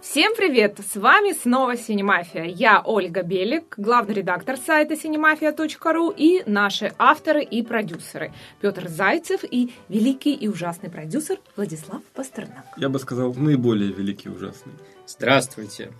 Всем привет! С вами снова Синемафия. Я Ольга Белик, главный редактор сайта cinemafia.ru и наши авторы и продюсеры Петр Зайцев и великий и ужасный продюсер Владислав Пастернак. Я бы сказал, наиболее великий и ужасный. Здравствуйте!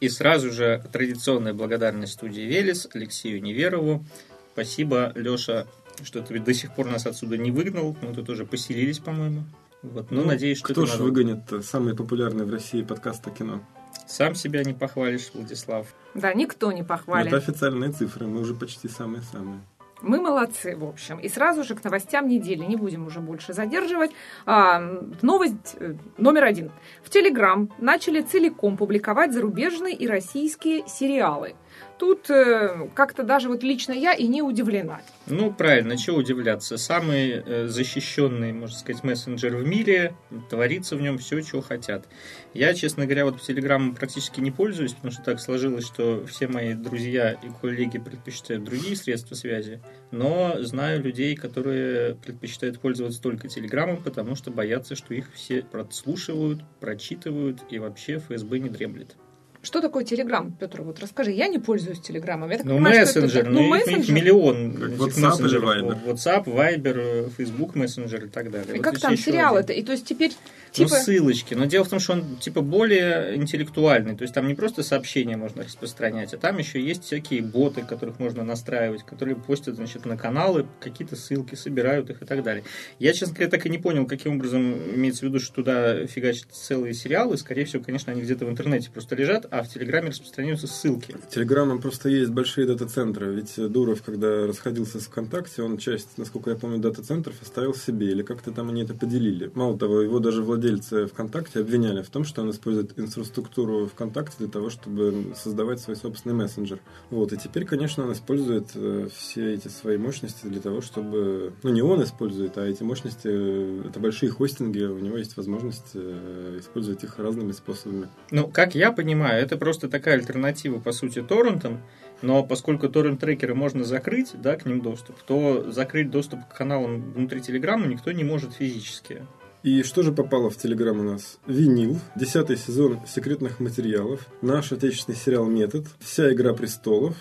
И сразу же традиционная благодарность студии «Велес» Алексею Неверову. Спасибо, Леша, что ты до сих пор нас отсюда не выгнал. Мы тут уже поселились, по-моему. Вот, ну, ну, надеюсь, что Кто ж надо... выгонит самый популярный в России подкаст о кино? Сам себя не похвалишь, Владислав. Да, никто не похвалит. Это официальные цифры, мы уже почти самые-самые. Мы молодцы, в общем. И сразу же к новостям недели. Не будем уже больше задерживать. А, новость э, номер один. В Телеграм начали целиком публиковать зарубежные и российские сериалы. Тут э, как-то даже вот лично я и не удивлена. Ну, правильно, чего удивляться. Самый э, защищенный, можно сказать, мессенджер в мире, творится в нем все, чего хотят. Я, честно говоря, вот Телеграмом практически не пользуюсь, потому что так сложилось, что все мои друзья и коллеги предпочитают другие средства связи. Но знаю людей, которые предпочитают пользоваться только Телеграмом, потому что боятся, что их все подслушивают, прочитывают и вообще ФСБ не дремлет. Что такое Телеграм, Петр? Вот расскажи. Я не пользуюсь Телеграмом. Я так ну, понимаю, мессенджер. Это, ну, ну мессенджер. миллион WhatsApp мессенджеров. WhatsApp, Viber, Facebook мессенджер и так далее. И вот как там сериал это? И то есть теперь Типа... Ну, ссылочки. Но дело в том, что он типа более интеллектуальный. То есть там не просто сообщения можно распространять, а там еще есть всякие боты, которых можно настраивать, которые постят, значит, на каналы, какие-то ссылки, собирают их и так далее. Я, честно говоря, так и не понял, каким образом имеется в виду, что туда фигачат целые сериалы. Скорее всего, конечно, они где-то в интернете просто лежат, а в Телеграме распространяются ссылки. Телеграмом просто есть большие дата-центры. Ведь Дуров, когда расходился с ВКонтакте, он часть, насколько я помню, дата-центров оставил себе. Или как-то там они это поделили. Мало того, его даже владельцы ВКонтакте обвиняли в том, что он использует инфраструктуру ВКонтакте для того, чтобы создавать свой собственный мессенджер. Вот, и теперь, конечно, он использует э, все эти свои мощности для того, чтобы... Ну, не он использует, а эти мощности, э, это большие хостинги, у него есть возможность э, использовать их разными способами. Ну, как я понимаю, это просто такая альтернатива, по сути, торрентам, но поскольку торрент-трекеры можно закрыть, да, к ним доступ, то закрыть доступ к каналам внутри Телеграма никто не может физически. И что же попало в Телеграм у нас? Винил, десятый сезон секретных материалов, наш отечественный сериал «Метод», вся «Игра престолов»,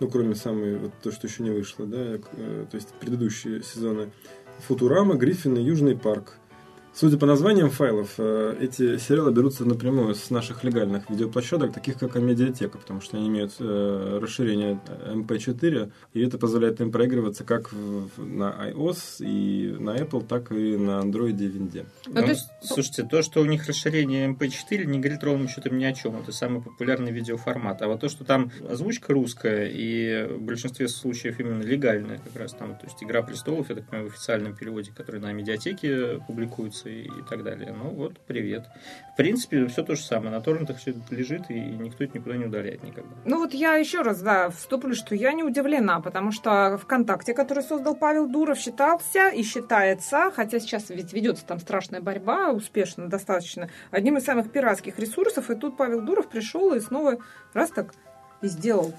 ну, кроме самой, вот то, что еще не вышло, да, э, то есть предыдущие сезоны, «Футурама», «Гриффин» и «Южный парк». Судя по названиям файлов, э, эти сериалы берутся напрямую с наших легальных видеоплощадок, таких как Амедиатека, потому что они имеют э, расширение MP4, и это позволяет им проигрываться как на iOS и на Apple, так и на Android и Винде. Ну, то есть... Слушайте, то, что у них расширение MP4, не говорит ровным счетом ни о чем. Это самый популярный видеоформат. А вот то, что там озвучка русская и в большинстве случаев именно легальная, как раз там, то есть «Игра престолов», я так понимаю, в официальном переводе, который на медиатеке публикуется, и, и так далее. Ну вот, привет. В принципе, все то же самое. На торрентах все лежит, и никто это никуда не удаляет никогда. Ну вот я еще раз, да, вступлю, что я не удивлена, потому что ВКонтакте, который создал Павел Дуров, считался и считается, хотя сейчас ведь ведется там страшная борьба, успешно достаточно, одним из самых пиратских ресурсов, и тут Павел Дуров пришел и снова раз так и сделал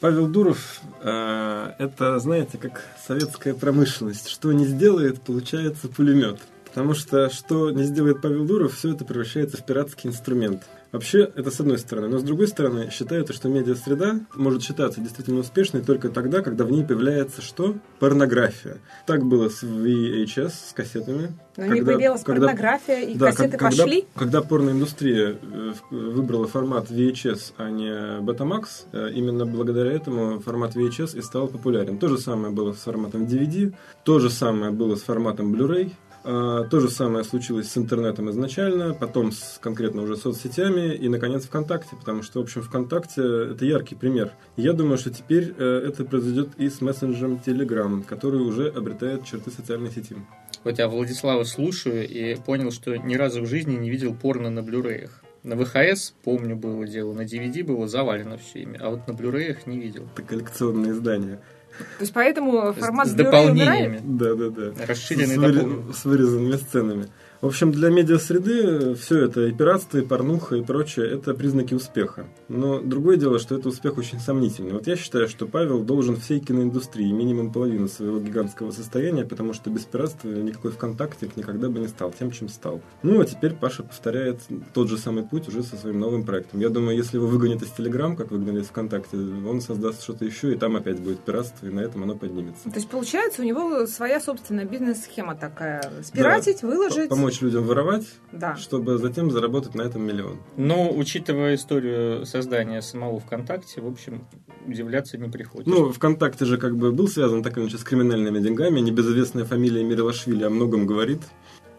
Павел Дуров э, это, знаете, как советская промышленность. Что не сделает, получается пулемет. Потому что что не сделает Павел Дуров, все это превращается в пиратский инструмент. Вообще, это с одной стороны. Но с другой стороны, считается, что медиа-среда может считаться действительно успешной только тогда, когда в ней появляется что? Порнография. Так было с VHS, с кассетами. Но когда, не появилась когда, порнография, и да, кассеты когда, пошли? Когда порноиндустрия э, выбрала формат VHS, а не Betamax, э, именно благодаря этому формат VHS и стал популярен. То же самое было с форматом DVD, то же самое было с форматом Blu-ray. А, то же самое случилось с интернетом изначально, потом с конкретно уже соцсетями и, наконец, ВКонтакте, потому что, в общем, ВКонтакте – это яркий пример. Я думаю, что теперь э, это произойдет и с мессенджером Telegram, который уже обретает черты социальной сети. Вот я Владислава слушаю и понял, что ни разу в жизни не видел порно на блюреях. На ВХС, помню, было дело, на DVD было завалено все ими, а вот на блюреях не видел. Это коллекционные издания. То есть поэтому формат с, с дополнениями. Да, да, да. Расширенный с, выри... с вырезанными сценами. В общем, для медиасреды все это, и пиратство, и порнуха, и прочее, это признаки успеха. Но другое дело, что это успех очень сомнительный. Вот я считаю, что Павел должен всей киноиндустрии минимум половину своего гигантского состояния, потому что без пиратства никакой ВКонтакте никогда бы не стал тем, чем стал. Ну, а теперь Паша повторяет тот же самый путь уже со своим новым проектом. Я думаю, если его выгонят из Телеграм, как выгнали из ВКонтакте, он создаст что-то еще, и там опять будет пиратство, и на этом оно поднимется. То есть, получается, у него своя собственная бизнес-схема такая. Спиратить, да. выложить. Помочь людям воровать, да. чтобы затем заработать на этом миллион. Но, учитывая историю создания самого ВКонтакте, в общем, удивляться не приходится. Ну, ВКонтакте же как бы был связан так иначе с криминальными деньгами. Небезызвестная фамилия Мирилашвили о многом говорит.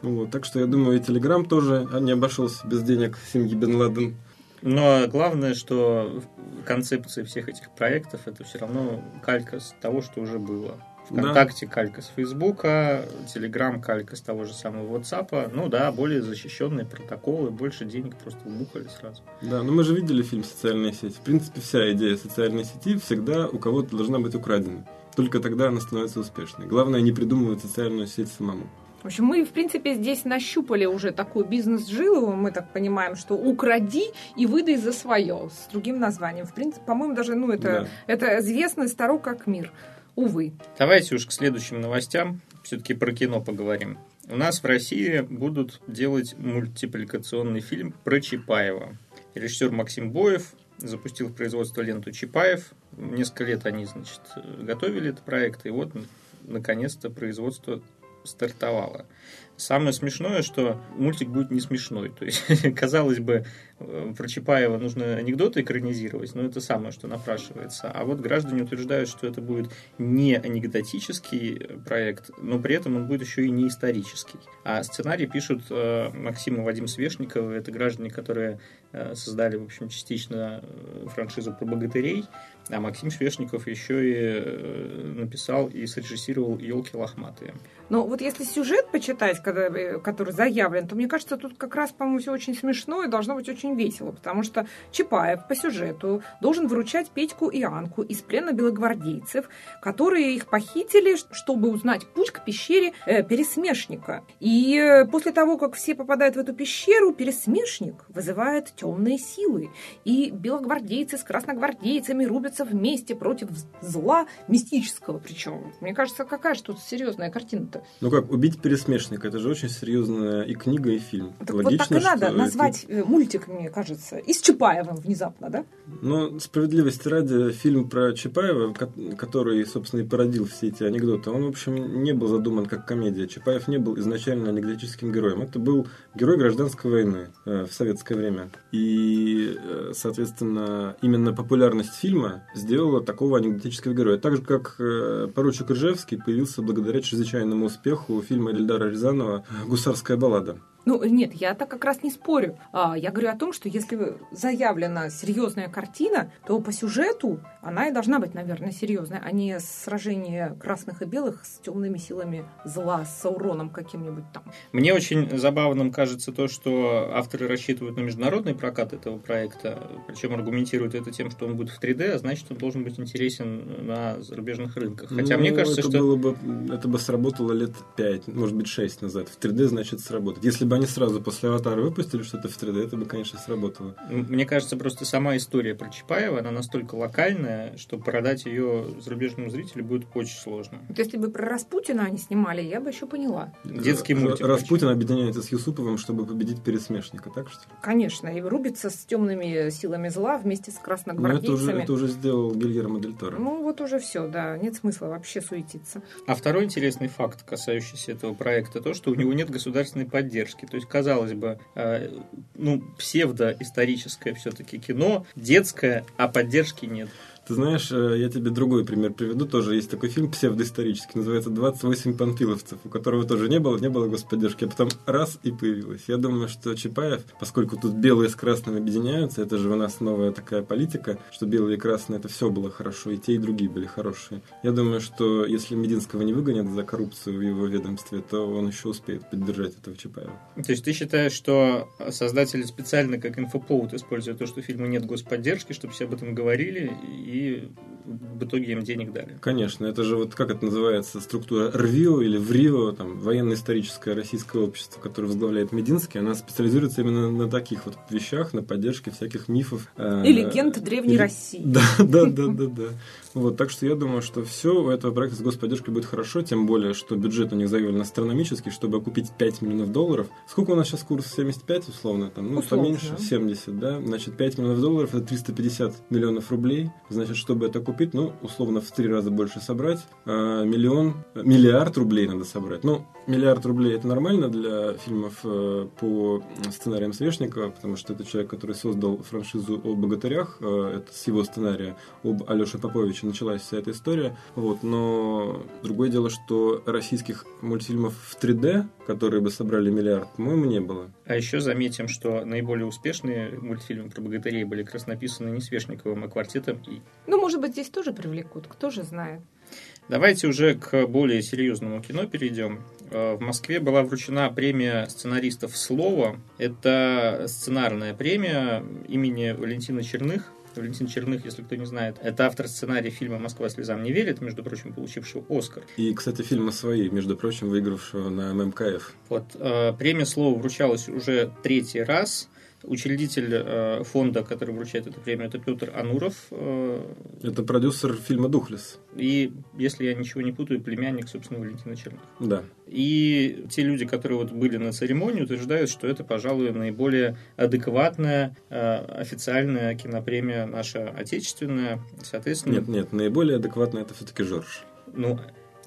Вот, так что я думаю, и Телеграм тоже не обошелся без денег семьи Бен Ладен. Но главное, что концепция всех этих проектов это все равно калька с того, что уже было. ВКонтакте да. калька с Фейсбука, Телеграм калька с того же самого WhatsApp. Ну да, более защищенные протоколы, больше денег просто вбухали сразу. Да, но мы же видели фильм «Социальная сеть». В принципе, вся идея социальной сети всегда у кого-то должна быть украдена. Только тогда она становится успешной. Главное не придумывать социальную сеть самому. В общем, мы, в принципе, здесь нащупали уже такую бизнес-жилу. Мы так понимаем, что укради и выдай за свое с другим названием. В принципе, по-моему, даже, ну, это, да. это известно старо как мир. Увы. Давайте уж к следующим новостям. Все-таки про кино поговорим. У нас в России будут делать мультипликационный фильм про Чапаева. Режиссер Максим Боев запустил в производство ленту Чапаев. Несколько лет они, значит, готовили этот проект, и вот наконец-то производство стартовало. Самое смешное, что мультик будет не смешной. То есть, казалось бы, э, про Чапаева нужно анекдоты экранизировать, но это самое, что напрашивается. А вот граждане утверждают, что это будет не анекдотический проект, но при этом он будет еще и не исторический. А сценарий пишут э, Максим и Вадим Свешниковы. Это граждане, которые э, создали, в общем, частично э, франшизу про богатырей. А Максим Свешников еще и э, написал и срежиссировал «Елки лохматые». Но вот если сюжет почитать, когда, э, который заявлен, то мне кажется, тут как раз, по-моему, все очень смешно и должно быть очень весело, потому что Чапаев по сюжету должен выручать Петьку и Анку из плена белогвардейцев, которые их похитили, чтобы узнать путь к пещере э, Пересмешника. И э, после того, как все попадают в эту пещеру, Пересмешник вызывает темные силы, и белогвардейцы с красногвардейцами рубятся вместе против зла мистического причем. Мне кажется, какая же тут серьезная картина-то. Ну как, убить пересмешника, это же очень серьезная и книга, и фильм. Так Логично, вот так и надо назвать это... мультик, мне кажется, и с Чапаевым внезапно, да? Но справедливости ради, фильм про Чапаева, который, собственно, и породил все эти анекдоты, он, в общем, не был задуман как комедия. Чапаев не был изначально анекдотическим героем. Это был герой гражданской войны э, в советское время. И, э, соответственно, именно популярность фильма сделала такого анекдотического героя. Так же, как э, поручик Ржевский появился благодаря чрезвычайному успеху фильма Эльдара Рязанова «Гусарская баллада». Ну, нет, я так как раз не спорю. А, я говорю о том, что если заявлена серьезная картина, то по сюжету она и должна быть, наверное, серьезная, а не сражение красных и белых с темными силами зла, с Сауроном каким-нибудь там. Мне очень забавным кажется то, что авторы рассчитывают на международный прокат этого проекта, причем аргументируют это тем, что он будет в 3D, а значит, он должен быть интересен на зарубежных рынках. Хотя ну, мне кажется, это что... Было бы, это бы сработало лет 5, может быть, 6 назад. В 3D, значит, сработает. Если бы они сразу после «Аватара» выпустили что-то в 3D, это бы, конечно, сработало. Мне кажется, просто сама история про Чапаева, она настолько локальная, что продать ее зарубежному зрителю будет очень сложно. Вот если бы про Распутина они снимали, я бы еще поняла. Детский мультик. Распутин объединяется с Юсуповым, чтобы победить пересмешника, так что Конечно, и рубится с темными силами зла вместе с красногвардейцами. Но это уже, это уже сделал Гильермо Дель Торо. Ну, вот уже все, да. Нет смысла вообще суетиться. А второй интересный факт, касающийся этого проекта, то, что у него нет государственной поддержки. То есть, казалось бы, э, ну, псевдоисторическое все-таки кино, детское, а поддержки нет. Ты знаешь, э, я тебе другой пример приведу. Тоже есть такой фильм псевдоисторический, называется «28 панфиловцев», у которого тоже не было, не было господдержки, а потом раз и появилось. Я думаю, что Чапаев, поскольку тут белые с красным объединяются, это же у нас новая такая политика, что белые и красные это все было хорошо, и те, и другие были хорошие. Я думаю, что если Мединского не выгонят за коррупцию в его ведомстве, то он еще успеет поддержать этого Чапаева. То есть ты считаешь, что создатели специально как инфоповод используют то, что фильма нет господдержки, чтобы все об этом говорили, и в итоге им денег дали. Конечно, это же вот как это называется, структура РВИО или ВРИО, там, военно-историческое российское общество, которое возглавляет Мединский, она специализируется именно на таких вот вещах, на поддержке всяких мифов. Э, и легенд Древней России. Да, да, да, да, да. Вот, так что я думаю, что все у этого проекта с господдержкой будет хорошо, тем более, что бюджет у них заявлен астрономический, чтобы окупить 5 миллионов долларов. Сколько у нас сейчас курс? 75 условно? Там, ну, условно. поменьше, 70, да? Значит, 5 миллионов долларов – это 350 миллионов рублей. Значит, чтобы это купить, ну, условно, в три раза больше собрать, а, миллион, миллиард рублей надо собрать. Ну, миллиард рублей – это нормально для фильмов э, по сценариям Свешникова, потому что это человек, который создал франшизу о богатырях, э, это с его сценария об Алёше Поповиче короче, началась вся эта история. Вот, но другое дело, что российских мультфильмов в 3D, которые бы собрали миллиард, по-моему, не было. А еще заметим, что наиболее успешные мультфильмы про богатырей были как раз написаны не Свешниковым, а квартетом И. Ну, может быть, здесь тоже привлекут, кто же знает. Давайте уже к более серьезному кино перейдем. Э, в Москве была вручена премия сценаристов «Слово». Это сценарная премия имени Валентина Черных, Валентин Черных, если кто не знает, это автор сценария фильма «Москва слезам не верит», между прочим, получившего Оскар. И, кстати, фильма свои, между прочим, выигравшего на ММКФ. Вот, э, премия «Слово» вручалась уже третий раз – Учредитель э, фонда, который вручает эту премию, это Петр Ануров. Э, это продюсер фильма «Духлес». И, если я ничего не путаю, племянник, собственно, Валентина Черных. Да. И те люди, которые вот были на церемонии, утверждают, что это, пожалуй, наиболее адекватная э, официальная кинопремия наша отечественная. Соответственно... Нет, нет, наиболее адекватная это все-таки Жорж. Ну,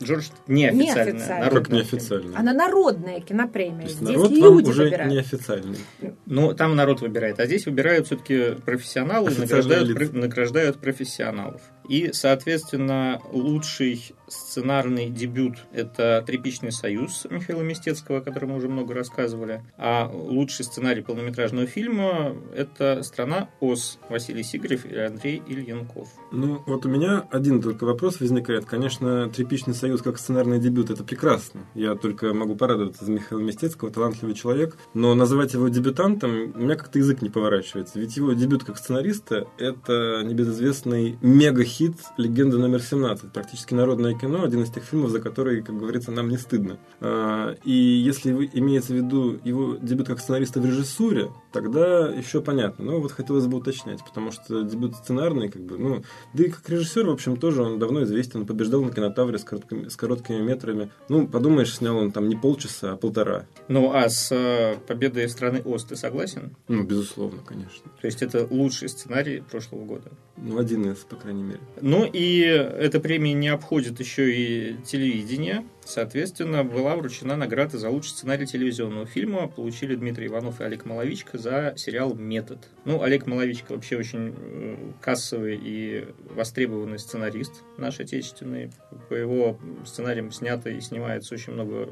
Джордж неофициальная. неофициальная. Как неофициальная? Она народная кинопремия. здесь народ люди уже выбирают. неофициальный. Ну, там народ выбирает. А здесь выбирают все-таки профессионалы и награждают, награждают профессионалов. И, соответственно, лучший сценарный дебют – это «Тряпичный союз» Михаила Мистецкого, о котором мы уже много рассказывали. А лучший сценарий полнометражного фильма – это «Страна Оз» Василий Сигарев и Андрей Ильянков. Ну, вот у меня один только вопрос возникает. Конечно, «Тряпичный союз» как сценарный дебют – это прекрасно. Я только могу порадоваться за Михаила Мистецкого, талантливый человек. Но называть его дебютантом у меня как-то язык не поворачивается. Ведь его дебют как сценариста – это небезызвестный мега хит «Легенда номер 17». Практически народное кино, один из тех фильмов, за который, как говорится, нам не стыдно. А, и если имеется в виду его дебют как сценариста в режиссуре, тогда еще понятно. Но вот хотелось бы уточнять, потому что дебют сценарный, как бы, ну, да и как режиссер, в общем, тоже он давно известен, он побеждал на кинотавре с короткими, с короткими метрами. Ну, подумаешь, снял он там не полчаса, а полтора. Ну, а с э, победой страны ОС ты согласен? Ну, безусловно, конечно. То есть это лучший сценарий прошлого года? Ну, один из, по крайней мере. Ну и эта премия не обходит еще и телевидение. Соответственно, была вручена награда за лучший сценарий телевизионного фильма. Получили Дмитрий Иванов и Олег Маловичко за сериал «Метод». Ну, Олег Маловичко вообще очень э, кассовый и востребованный сценарист наш отечественный. По его сценариям снято и снимается очень много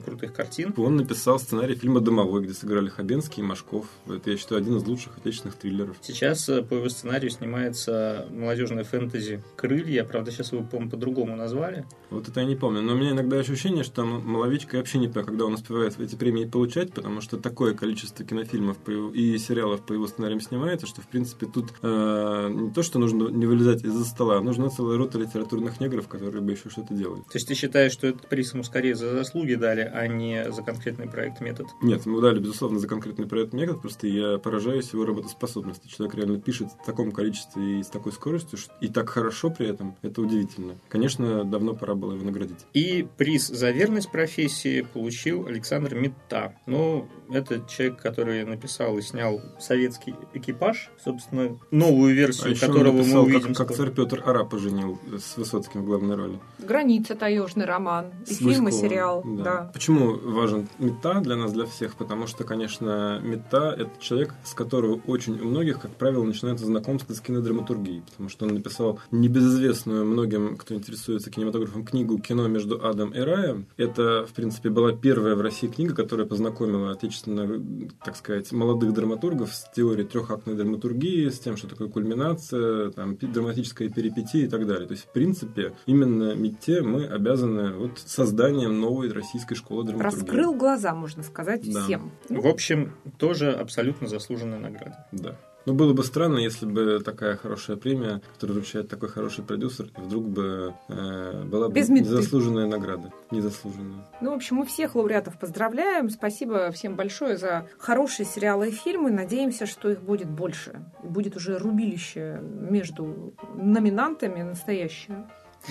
крутых картин. Он написал сценарий фильма «Домовой», где сыграли Хабенский и Машков. Это, я считаю, один из лучших отечественных триллеров. Сейчас э, по его сценарию снимается молодежная фэнтези «Крылья». Правда, сейчас его, по-моему, по-другому назвали. Вот это я не помню. Но у меня иногда ощущение, что Маловичка вообще не понимаю, когда он успевает эти премии получать, потому что такое количество кинофильмов и сериалов по его сценариям снимается, что, в принципе, тут э, не то, что нужно не вылезать из-за стола, а нужна целая рота литературных негров, которые бы еще что-то делали. То есть ты считаешь, что этот приз ему скорее за заслуги дали, а не за конкретный проект метод? Нет, мы дали, безусловно, за конкретный проект метод, просто я поражаюсь его работоспособности. Человек реально пишет в таком количестве и с такой скоростью, и так хорошо при этом, это удивительно. Конечно, давно пора было его наградить. И приз за верность профессии получил Александр Митта. Ну, это человек, который написал и снял советский экипаж, собственно, новую версию, а которого написал, мы увидим. Как, как царь Петр Ара поженил с Высоцким в главной роли. Граница таежный роман. И фильм, и сериал. Да. да. Почему важен мета для нас, для всех? Потому что, конечно, мета – это человек, с которого очень у многих, как правило, начинается знакомство с кинодраматургией. Потому что он написал небезызвестную многим, кто интересуется кинематографом, книгу «Кино между адом и раем». Это, в принципе, была первая в России книга, которая познакомила отечественно, так сказать, молодых драматургов с теорией трехактной драматургии, с тем, что такое кульминация, там, драматическая перипетия и так далее. То есть, в принципе, именно МИТе мы обязаны вот созданием новой российской школы драматургии. Раскрыл глаза, можно сказать, да. всем. В общем, тоже абсолютно заслуженная награда. Да. Ну, было бы странно, если бы такая хорошая премия, которую вручает такой хороший продюсер, вдруг бы э, была бы Без незаслуженная награда. Незаслуженная. Ну, в общем, мы всех лауреатов поздравляем. Спасибо всем большое за хорошие сериалы и фильмы. Надеемся, что их будет больше. Будет уже рубилище между номинантами настоящее.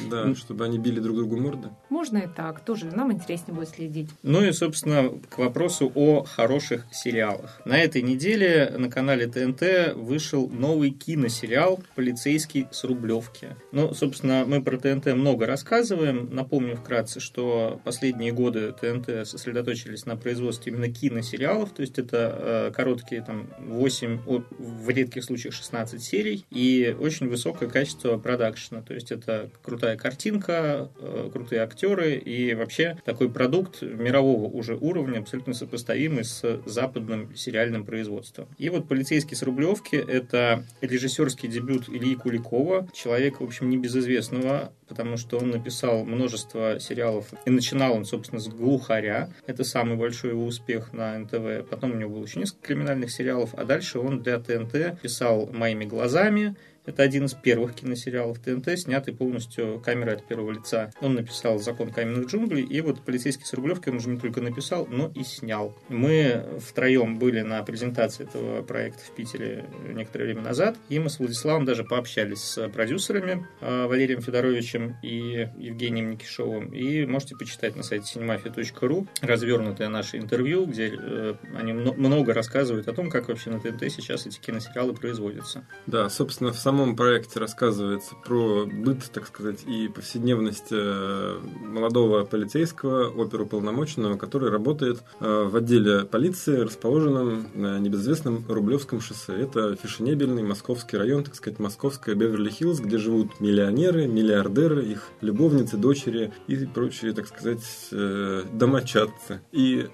Да, Ну. чтобы они били друг другу морды. Можно и так. Тоже нам интереснее будет следить. Ну и, собственно, к вопросу о хороших сериалах. На этой неделе на канале ТНТ вышел новый киносериал «Полицейский с Рублевки». Ну, собственно, мы про ТНТ много рассказываем. Напомню вкратце, что последние годы ТНТ сосредоточились на производстве именно киносериалов, то есть это э, короткие там 8, о, в редких случаях 16 серий и очень высокое качество продакшена, то есть это крутая картинка, э, крутые актеры и вообще такой продукт мирового уже уровня, абсолютно сопоставимый с западным сериальным производством. И вот «Полицейский с Рублевки» — это режиссерский дебют Ильи Куликова, человека, в общем, небезызвестного, потому что он написал множество сериалов. И начинал он, собственно, с «Глухаря». Это самый большой его успех на НТВ. Потом у него было еще несколько криминальных сериалов, а дальше он для ТНТ писал «Моими глазами», это один из первых киносериалов ТНТ, снятый полностью камерой от первого лица. Он написал «Закон каменных джунглей», и вот «Полицейский с Рублевки» он уже не только написал, но и снял. Мы втроем были на презентации этого проекта в Питере некоторое время назад, и мы с Владиславом даже пообщались с продюсерами э, Валерием Федоровичем и Евгением Никишовым. И можете почитать на сайте cinemafia.ru развернутое наше интервью, где э, они мно- много рассказывают о том, как вообще на ТНТ сейчас эти киносериалы производятся. Да, собственно, в самом проекте рассказывается про быт, так сказать, и повседневность э, молодого полицейского, оперуполномоченного, который работает э, в отделе полиции, расположенном на небезызвестном Рублевском шоссе. Это фешенебельный московский район, так сказать, московская Беверли-Хиллз, где живут миллионеры, миллиардеры, их любовницы, дочери и прочие, так сказать, э, домочадцы. И,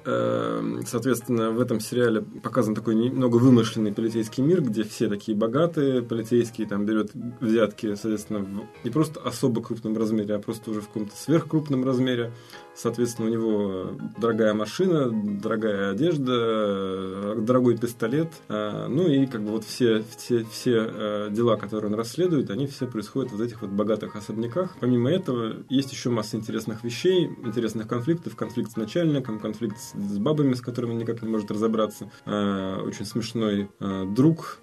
соответственно, в этом сериале показан такой немного вымышленный полицейский мир, где все такие богатые полицейские, там берет взятки, соответственно, в не просто особо крупном размере, а просто уже в каком-то сверхкрупном размере. Соответственно, у него дорогая машина, дорогая одежда, дорогой пистолет. А, Ну и как бы вот все, все, все э, дела, которые он расследует, они все происходят в этих вот богатых особняках. Помимо этого, есть еще масса интересных вещей, интересных конфликтов. Конфликт с начальником, конфликт с бабами, с которыми он никак не может разобраться. А, Очень смешной друг,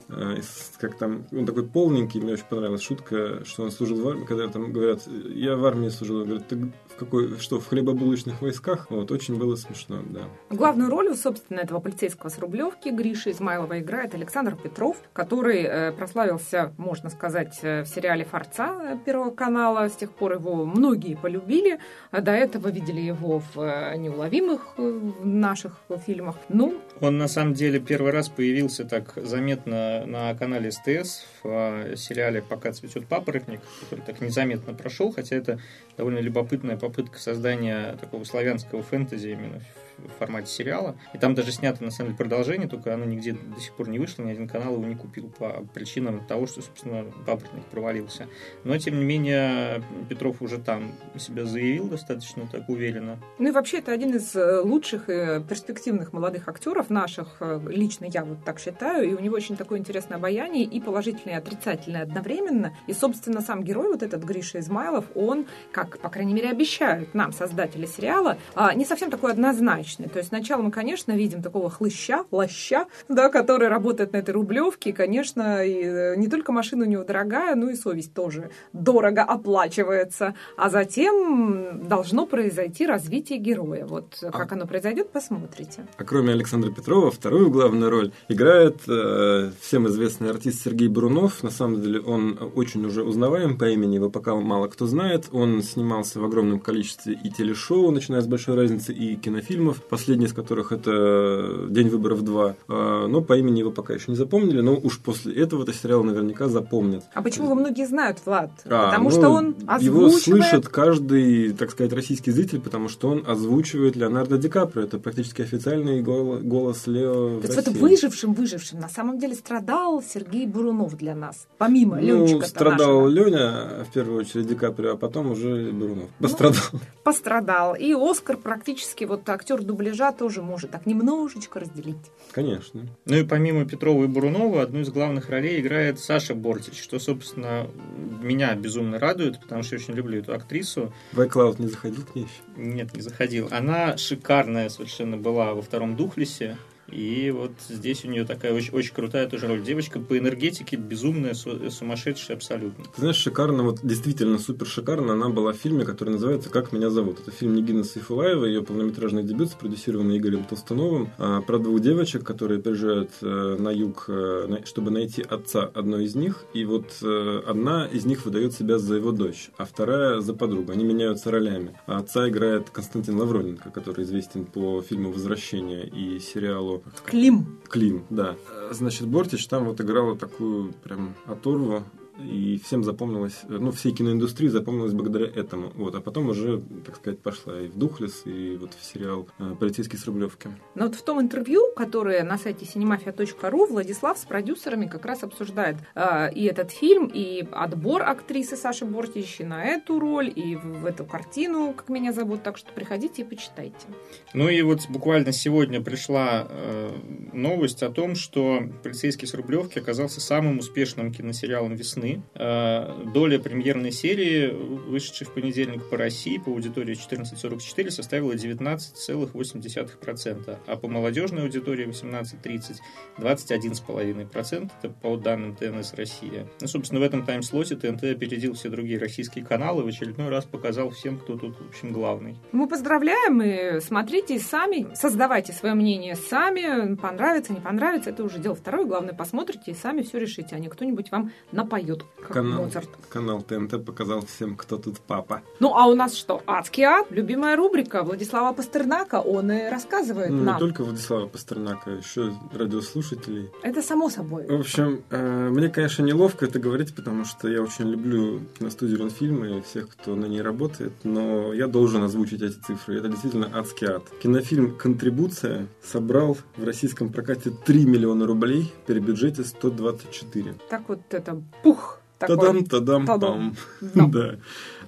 как там, он такой полненький, мне очень понравилась шутка, что он служил в армии, когда там говорят, я в армии служил, он говорит, ты в какой, что, в хлебобулочных войсках? Вот, очень было смешно, да. Главную роль, собственно, этого полицейского с Рублевки Гриши Измайлова играет Александр Петров, который э, прославился, можно сказать, э, в сериале «Форца» Первого канала. С тех пор его многие полюбили. А До этого видели его в э, «Неуловимых» в наших фильмах. Ну, Он на самом деле первый раз появился так заметно на канале СТС в э, сериале «Пока цветет папоротник», который так незаметно прошел, хотя это довольно любопытная попытка создания такого славянского фэнтези именно в в формате сериала. И там даже снято, на самом деле, продолжение, только оно нигде до сих пор не вышло, ни один канал его не купил по причинам того, что, собственно, папоротник провалился. Но, тем не менее, Петров уже там себя заявил достаточно так уверенно. Ну и вообще это один из э, лучших и перспективных молодых актеров наших. Э, Лично я вот так считаю. И у него очень такое интересное обаяние и положительное, и отрицательное одновременно. И, собственно, сам герой, вот этот Гриша Измайлов, он, как, по крайней мере, обещают нам, создатели сериала, а, не совсем такой однозначный. То есть сначала мы, конечно, видим такого хлыща, лоща, да, который работает на этой рублевке. И, конечно, и э, не только машина у него дорогая, но и совесть тоже дорого оплачивается. А затем должно произойти развитие героя. Вот как оно произойдет, посмотрите. А кроме Александра Петрова, вторую главную роль играет э, всем известный артист Сергей Брунов. На самом деле он очень уже узнаваем по имени, его пока мало кто знает. Он снимался в огромном количестве и телешоу, начиная с большой разницы, и кинофильмов, последний из которых это «День выборов 2». Э, но по имени его пока еще не запомнили, но уж после этого это сериал наверняка запомнят. А почему его многие знают, Влад? А, потому ну, что он Его озвучивает... слышит каждый, так сказать, российский зритель, потому что он озвучивает Леонардо Ди Каприо. Это практически официальный гол- голос Лео То есть в этом России. выжившим, выжившим на самом деле страдал Сергей Бурунов для нас. Помимо Ну, Ленчика страдал Леня, в первую очередь, Ди Каприо, а потом уже Бурунов. Пострадал. пострадал. И Оскар практически, вот актер дубляжа тоже может так немножечко разделить. Конечно. Ну и помимо Петрова и Бурунова, одну из главных ролей играет Саша Бортич, что, собственно, меня безумно радует, потому что я очень люблю эту актрису. В iCloud не заходил к ней еще? Нет, не заходил. Она шикарная совершенно была во втором Духлесе. И вот здесь у нее такая очень, очень крутая тоже роль. Девочка по энергетике безумная, сумасшедшая абсолютно. Ты знаешь, шикарно, вот действительно супер шикарно. Она была в фильме, который называется «Как меня зовут». Это фильм Нигина Сайфулаева, ее полнометражный дебют, спродюсированный Игорем Толстановым, а, про двух девочек, которые приезжают э, на юг, э, чтобы найти отца одной из них. И вот э, одна из них выдает себя за его дочь, а вторая за подругу. Они меняются ролями. А отца играет Константин Лавроненко, который известен по фильму «Возвращение» и сериалу Клим. Клим, да. Значит, Бортич там вот играла такую прям оторву и всем запомнилось, ну, всей киноиндустрии запомнилось благодаря этому. Вот, а потом уже, так сказать, пошла и в Духлес, и вот в сериал э, «Полицейский с Рублевки». Но вот в том интервью, которое на сайте cinemafia.ru, Владислав с продюсерами как раз обсуждает э, и этот фильм, и отбор актрисы Саши Бортич на эту роль, и в эту картину, как меня зовут, так что приходите и почитайте. Ну и вот буквально сегодня пришла э, новость о том, что «Полицейский с Рублевки» оказался самым успешным киносериалом весны весны. Э, доля премьерной серии, вышедшей в понедельник по России по аудитории 14.44, составила 19,8%, а по молодежной аудитории 18.30 21,5%. Это по данным ТНС Россия. Ну, собственно, в этом тайм-слоте ТНТ опередил все другие российские каналы и в очередной раз показал всем, кто тут, в общем, главный. Мы поздравляем и смотрите сами, создавайте свое мнение сами, понравится, не понравится, это уже дело второе. Главное, посмотрите и сами все решите, а не кто-нибудь вам напоет поют, как канал, Моцарт. Канал ТНТ показал всем, кто тут папа. Ну, а у нас что? Адский ад, любимая рубрика Владислава Пастернака. Он и рассказывает ну, нам. Не только Владислава Пастернака, еще радиослушателей. Это само собой. В общем, э, мне, конечно, неловко это говорить, потому что я очень люблю киностудию Ленфильмы и всех, кто на ней работает, но я должен озвучить эти цифры. Это действительно адский ад. Кинофильм «Контрибуция» собрал в российском прокате 3 миллиона рублей при бюджете 124. Так вот это пух Тадам, тадам, тадам. Да.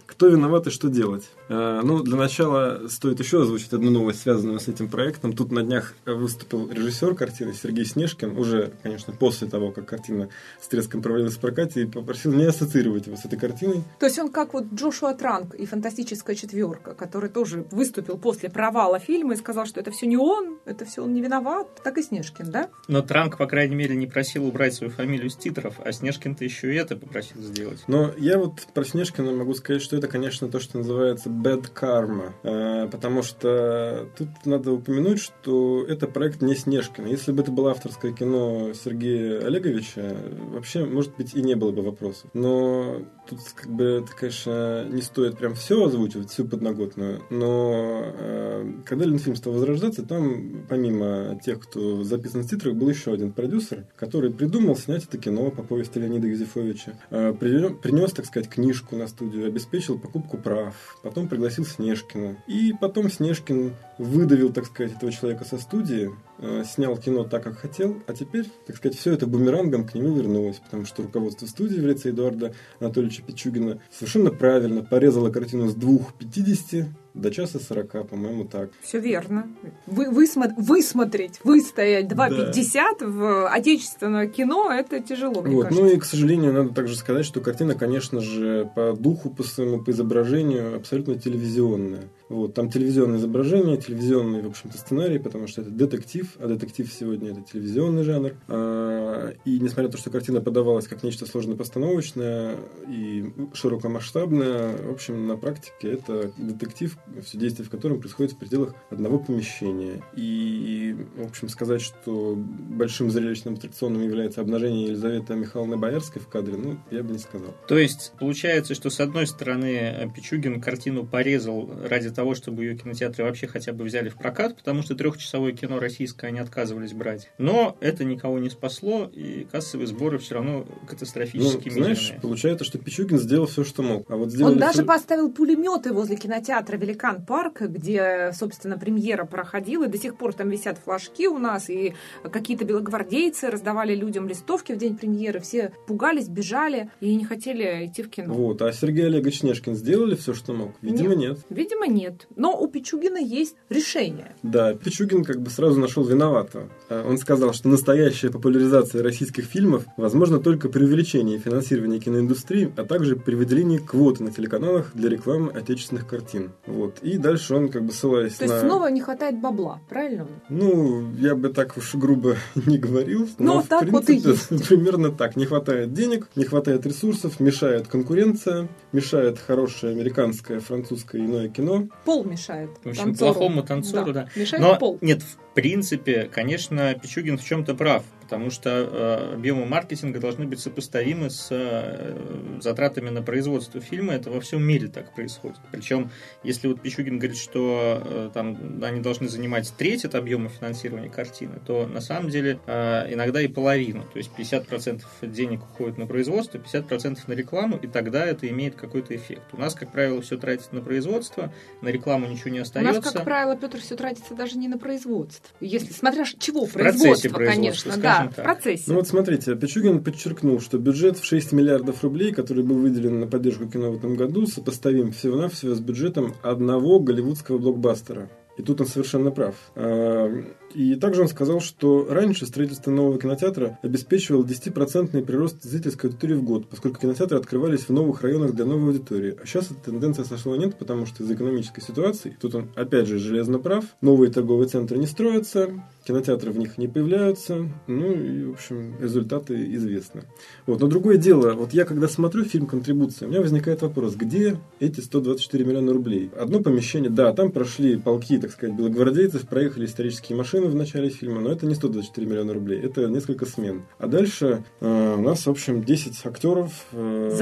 Кто виноват и что делать? Э, ну, для начала стоит еще озвучить одну новость, связанную с этим проектом. Тут на днях выступил режиссер картины Сергей Снежкин, уже, конечно, после того, как картина с треском провалилась в прокате, и попросил не ассоциировать его с этой картиной. То есть он как вот Джошуа Транк и «Фантастическая четверка», который тоже выступил после провала фильма и сказал, что это все не он, это все он не виноват. Так и Снежкин, да? Но Транк, по крайней мере, не просил убрать свою фамилию с титров, а Снежкин-то еще и это попросил сделать. Но я вот про Снежкина могу сказать, что это, конечно, то, что называется bad karma, э, потому что тут надо упомянуть, что это проект не Снежкина. Если бы это было авторское кино Сергея Олеговича, вообще, может быть, и не было бы вопросов. Но тут, как бы, это, конечно, не стоит прям все озвучивать, всю подноготную, но э, когда Ленфильм стал возрождаться, там, помимо тех, кто записан в титрах, был еще один продюсер, который придумал снять это кино по повести Леонида Юзефовича, э, принес, так сказать, книжку на студию, обеспечил покупку прав, потом пригласил Снежкина. И потом Снежкин выдавил, так сказать, этого человека со студии, э, снял кино так, как хотел, а теперь, так сказать, все это бумерангом к нему вернулось, потому что руководство студии в лице Эдуарда Анатольевича Пичугина совершенно правильно порезало картину с 2,50 до часа 40, по-моему, так. Все верно. Вы, высмо- высмотреть, выстоять 2,50 да. в отечественное кино, это тяжело, мне вот. кажется. Ну и, к сожалению, надо также сказать, что картина, конечно же, по духу, по своему, по изображению абсолютно телевизионная. Вот, там телевизионное изображение, телевизионный, в общем-то, сценарий, потому что это детектив, а детектив сегодня это телевизионный жанр. А, и несмотря на то, что картина подавалась как нечто сложно-постановочное и широкомасштабное, в общем, на практике это детектив, все действие в котором происходит в пределах одного помещения. И, в общем, сказать, что большим зрелищным аттракционом является обнажение Елизаветы Михайловны Боярской в кадре, ну, я бы не сказал. То есть, получается, что с одной стороны Пичугин картину порезал ради того, чтобы ее кинотеатры вообще хотя бы взяли в прокат, потому что трехчасовое кино российское они отказывались брать. Но это никого не спасло, и кассовые сборы все равно катастрофически ну, знаешь, получается, что Пичугин сделал все, что мог. А вот Он все... даже поставил пулеметы возле кинотеатра «Великан Парк», где, собственно, премьера проходила, и до сих пор там висят флажки у нас, и какие-то белогвардейцы раздавали людям листовки в день премьеры, все пугались, бежали и не хотели идти в кино. Вот, а Сергей Олегович Снежкин сделали все, что мог? Видимо, нет. нет. Видимо, нет нет. Но у Пичугина есть решение. Да, Пичугин как бы сразу нашел виноватого. А, он сказал, что настоящая популяризация российских фильмов возможно только при увеличении финансирования киноиндустрии, а также при выделении квоты на телеканалах для рекламы отечественных картин. Вот. И дальше он как бы ссылаясь То на... есть снова не хватает бабла, правильно? Ну, я бы так уж грубо не говорил. Ну, но, в так вот и принципе, есть. Примерно так. Не хватает денег, не хватает ресурсов, мешает конкуренция, мешает хорошее американское, французское иное кино. Пол мешает. В общем, танцору. плохому танцору, да. Мешает Но пол. нет, в принципе, конечно, Пичугин в чем-то прав, потому что э, объемы маркетинга должны быть сопоставимы с э, затратами на производство фильма. Это во всем мире так происходит. Причем, если вот Пичугин говорит, что э, там они должны занимать треть от объема финансирования картины, то на самом деле иногда и половину. То есть 50% денег уходит на производство, 50% на рекламу, и тогда это имеет какой-то эффект. У нас, как правило, все тратится на производство, на рекламу ничего не У остается. нас, как правило, Петр, все тратится даже не на производство. Если, смотря чего, В процессе производство, производства, конечно, да, скажем в так. процессе. Ну вот смотрите, Пичугин подчеркнул, что бюджет в 6 миллиардов рублей, который был выделен на поддержку кино в этом году, сопоставим всего-навсего с бюджетом одного голливудского блокбастера. И тут он совершенно прав. А, И также он сказал, что раньше строительство нового кинотеатра обеспечивало 10% прирост зрительской аудитории в год, поскольку кинотеатры открывались в новых районах для новой аудитории. А сейчас эта тенденция сошла нет, потому что из-за экономической ситуации, тут он опять же железно прав, новые торговые центры не строятся, кинотеатры в них не появляются, ну и, в общем, результаты известны. Вот. Но другое дело, вот я когда смотрю фильм «Контрибуция», у меня возникает вопрос, где эти 124 миллиона рублей? Одно помещение, да, там прошли полки, так сказать, белогвардейцев, проехали исторические машины в начале фильма, но это не 124 миллиона рублей, это несколько смен. А дальше э, у нас, в общем, 10 актеров, э,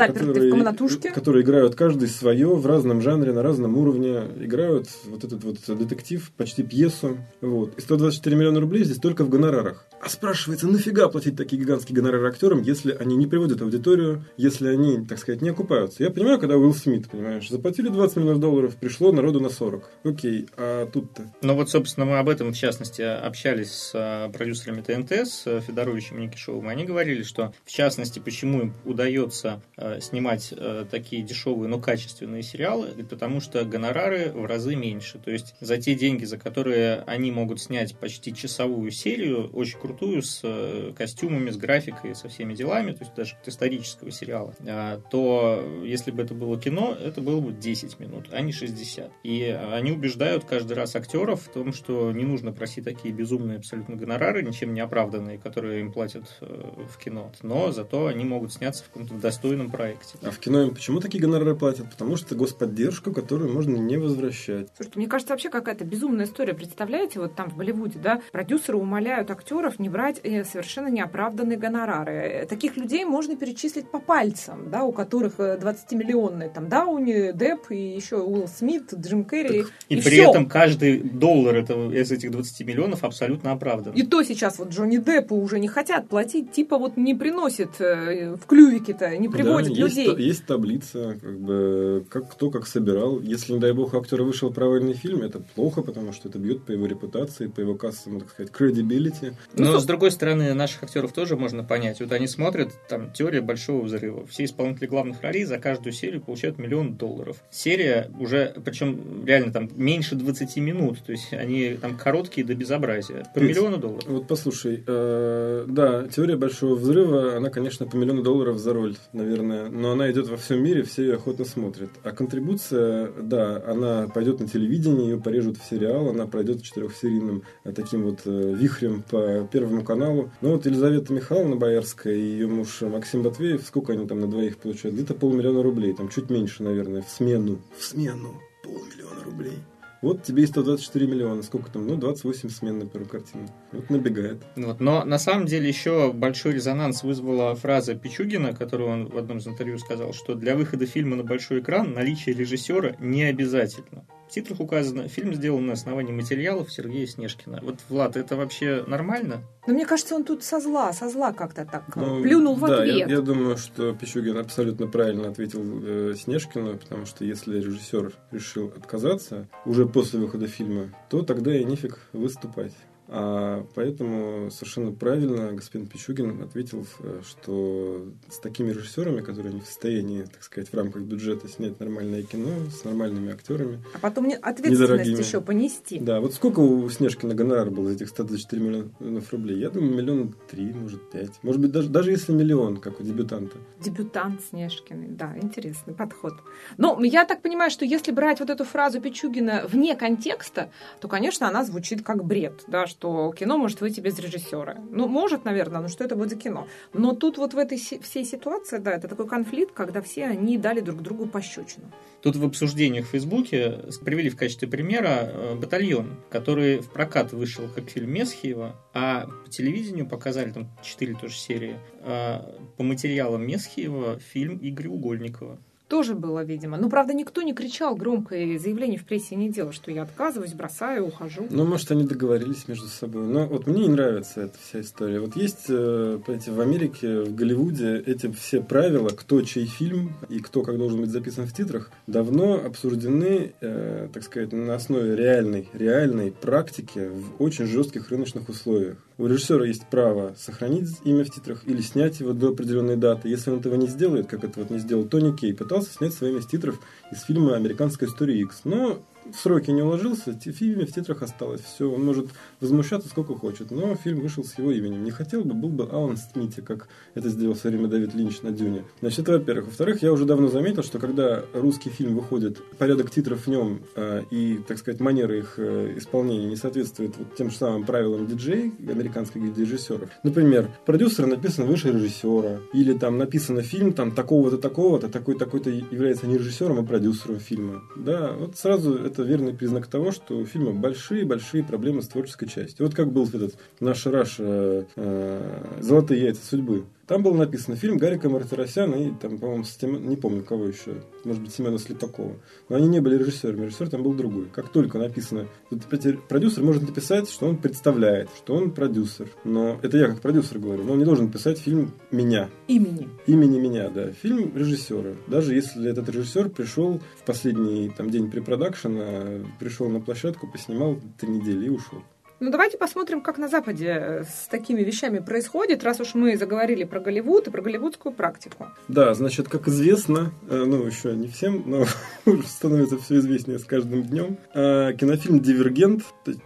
комнатушке. которые играют каждый свое в разном жанре, на разном уровне, играют вот этот вот детектив, почти пьесу. Вот. И 124 миллиона рублей здесь только в гонорарах. А спрашивается, нафига платить такие гигантские гонорары актерам, если они не приводят аудиторию, если они, так сказать, не окупаются? Я понимаю, когда Уилл Смит, понимаешь, заплатили 20 миллионов долларов, пришло народу на 40. Окей, а тут-то? Ну вот, собственно, мы об этом, в частности, общались с э, продюсерами ТНТ, с э, Федоровичем и Никишовым. Они говорили, что, в частности, почему им удается э, снимать такие дешевые, но качественные сериалы, и потому что гонорары в разы меньше. То есть за те деньги, за которые они могут снять почти часовую серию, очень крутую, с э, костюмами, с графикой, со всеми делами, то есть даже исторического сериала, э, то если бы это было кино, это было бы 10 минут, а не 60. И они убеждают каждый раз актеров в том, что не нужно просить такие безумные абсолютно гонорары, ничем не оправданные, которые им платят э, в кино. Но зато они могут сняться в каком-то достойном проекте. А в кино им почему такие гонорары платят? Потому что это господдержка, которую можно не возвращать. Слушайте, мне кажется, вообще какая-то безумная история. Представляете, вот там в Болливуде, да, продюсеры умоляют актеров не брать э, совершенно неоправданные гонорары. Э, Таких людей можно перечислить по пальцам, да, у которых э, 20-миллионные, там, Дауни, Депп и еще Уилл Смит, Джим Керри. И, и при всё. этом каждый доллар этого, из этих 20 миллионов абсолютно оправдан. И то сейчас вот Джонни Деппу уже не хотят платить, типа вот не приносит э, в клювике-то, не приводит Да, есть, людей. та- есть таблица, как бы, как кто как собирал. Если, не дай бог, у актера вышел провальный фильм, это плохо, потому что это бьет по его репутации, по его кассовому, так сказать, credibility. Ну, Но, со- с другой стороны, наших актеров тоже можно понять. Вот они смотрят, там, теория большого взрыва. Все исполнители главных ролей за каждую серию получают миллион долларов. Серия уже, причем реально там меньше 20 минут. То есть они там короткие до безобразия. По Петь, миллиону долларов. Вот послушай, э, да, теория большого взрыва, она, конечно, по миллиону долларов за роль, наверное, но она идет во всем мире, все ее охотно смотрят. А контрибуция, да, она пойдет на телевидение, ее порежут в сериал, она пройдет четырехсерийным таким вот э, вихрем по Первому каналу. Но вот Елизавета Михайловна Боярская и ее муж Максим Батвеев, сколько они там на двоих получают? Где-то полмиллиона рублей, там чуть меньше, наверное, в смену. В смену полмиллиона рублей. Вот тебе и 124 миллиона. Сколько там? Ну, 28 смен на первую картину. Вот набегает. Вот. Но на самом деле еще большой резонанс вызвала фраза Пичугина, которую он в одном из интервью сказал, что для выхода фильма на большой экран наличие режиссера не обязательно. В титрах указано, фильм сделан на основании материалов Сергея Снежкина. Вот, Влад, это вообще нормально? Но мне кажется, он тут со зла, со зла как-то так э, Ну, плюнул в да, ответ. Я, я думаю, что Пичугин абсолютно правильно ответил э, Снежкину, потому что если режиссер решил отказаться уже после выхода фильма, то тогда и нефиг выступать. А поэтому совершенно правильно господин Пичугин ответил, э, что с такими режиссерами, которые не в состоянии, так сказать, в рамках бюджета снять нормальное кино, с нормальными актерами. А потом ответственность еще понести. Да, вот сколько у Снежкина гонорар был за этих 124 миллионов рублей? Я думаю, миллион три, может, пять. Может быть, даже, даже если миллион, как у дебютанта. Дебютант Снежкин, да, интересный подход. Но я так понимаю, что если брать вот эту фразу Пичугина вне контекста, то, конечно, она звучит как бред, да, что кино может выйти без режиссера. Ну, может, наверное, но что это будет за кино? Но тут вот в этой всей ситуации, да, это такой конфликт, когда все они дали друг другу пощечину. Тут в обсуждениях в Фейсбуке привели в качестве примера э, «Батальон», который в прокат вышел как фильм Месхиева, а по телевидению показали там четыре тоже серии. А по материалам Месхиева фильм Игоря Угольникова тоже было, видимо. Но, правда, никто не кричал громко и заявлений в прессе не делал, что я отказываюсь, бросаю, ухожу. Ну, может, они договорились между собой. Но вот мне не нравится эта вся история. Вот есть, э, понимаете, в Америке, в Голливуде эти все правила, кто чей фильм и кто как должен быть записан в титрах, давно обсуждены, э, так сказать, на основе реальной, реальной практики в очень жестких рыночных условиях. У режиссера есть право сохранить имя в титрах или снять его до определенной даты. Если он этого не сделает, как это вот не сделал Тони Кей, пытался снять своими из титров из фильма «Американская история X». Но в сроки не уложился, фильме в титрах осталось. Все, он может возмущаться сколько хочет, но фильм вышел с его именем. Не хотел бы, был бы Алан Смити, как это сделал в свое время Дэвид Линч на Дюне. Значит, во-первых. Во-вторых, я уже давно заметил, что когда русский фильм выходит, порядок титров в нем э, и, так сказать, манера их э, исполнения не соответствует вот тем же самым правилам диджей, американской гильдии режиссеров. Например, продюсер написан выше режиссера, или там написано фильм там такого-то, такого-то, такой-такой-то является не режиссером, а продюсером фильма. Да, вот сразу это верный признак того, что у фильма большие-большие проблемы с творческой частью. Вот как был этот наш Раш э, э, «Золотые яйца судьбы». Там было написано фильм Гарика Мартиросяна и там, по-моему, Семен, не помню кого еще, может быть, Семена Слепакова. Но они не были режиссерами, режиссер там был другой. Как только написано, тут продюсер может написать, что он представляет, что он продюсер. Но это я как продюсер говорю, но он не должен писать фильм меня. Имени. Имени меня, да. Фильм режиссера. Даже если этот режиссер пришел в последний там, день препродакшена, пришел на площадку, поснимал три недели и ушел. Ну, давайте посмотрим, как на Западе э, с такими вещами происходит, раз уж мы заговорили про Голливуд и про голливудскую практику. Да, значит, как известно, э, ну, еще не всем, но становится все известнее с каждым днем, э, кинофильм «Дивергент»,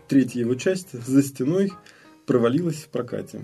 третья его часть, «За стеной», провалилась в прокате.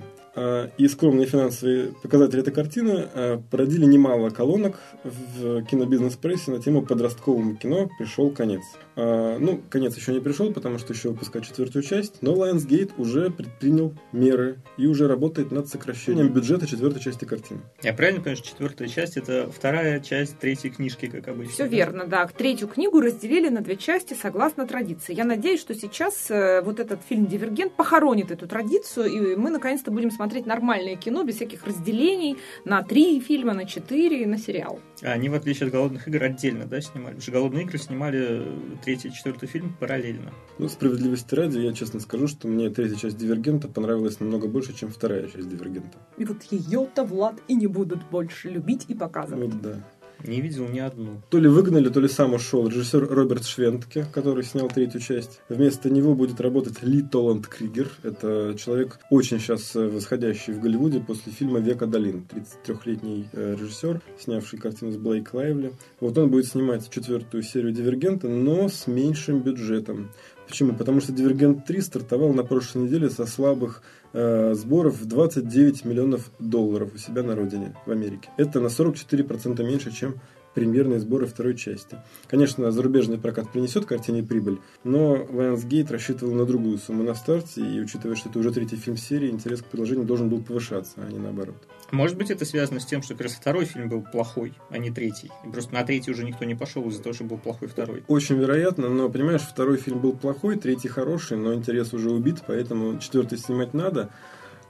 И скромные финансовые показатели этой картины породили немало колонок в кинобизнес-прессе на тему подростковому кино «Пришел конец». А, ну, конец еще не пришел, потому что еще выпускают четвертую часть, но Lionsgate уже предпринял меры и уже работает над сокращением бюджета четвертой части картины. Я правильно понимаю, что четвертая часть это вторая часть третьей книжки, как обычно? Все да? верно, да. Третью книгу разделили на две части согласно традиции. Я надеюсь, что сейчас э, вот этот фильм «Дивергент» похоронит эту традицию, и мы наконец-то будем смотреть нормальное кино без всяких разделений на три фильма, на четыре, на сериал. А они, в отличие от «Голодных игр», отдельно, да, снимали? Потому что «Голодные игры» снимали третий и четвертый фильм параллельно. Ну, справедливости ради, я честно скажу, что мне третья часть «Дивергента» понравилась намного больше, чем вторая часть «Дивергента». И вот ее-то, Влад, и не будут больше любить и показывать. Вот да. Не видел ни одну. То ли выгнали, то ли сам ушел режиссер Роберт Швентке, который снял третью часть. Вместо него будет работать Ли Толанд Кригер. Это человек очень сейчас восходящий в Голливуде после фильма «Века долин». 33-летний э, режиссер, снявший картину с Блейк Лайвли. Вот он будет снимать четвертую серию «Дивергента», но с меньшим бюджетом. Почему? Потому что «Дивергент 3» стартовал на прошлой неделе со слабых э, сборов в 29 миллионов долларов у себя на родине, в Америке. Это на 44% меньше, чем премьерные сборы второй части. Конечно, зарубежный прокат принесет картине прибыль, но Lionsgate рассчитывал на другую сумму на старте, и учитывая, что это уже третий фильм серии, интерес к продолжению должен был повышаться, а не наоборот. Может быть, это связано с тем, что как раз второй фильм был плохой, а не третий. И просто на третий уже никто не пошел из-за того, что был плохой второй. Очень вероятно, но, понимаешь, второй фильм был плохой, третий хороший, но интерес уже убит, поэтому четвертый снимать надо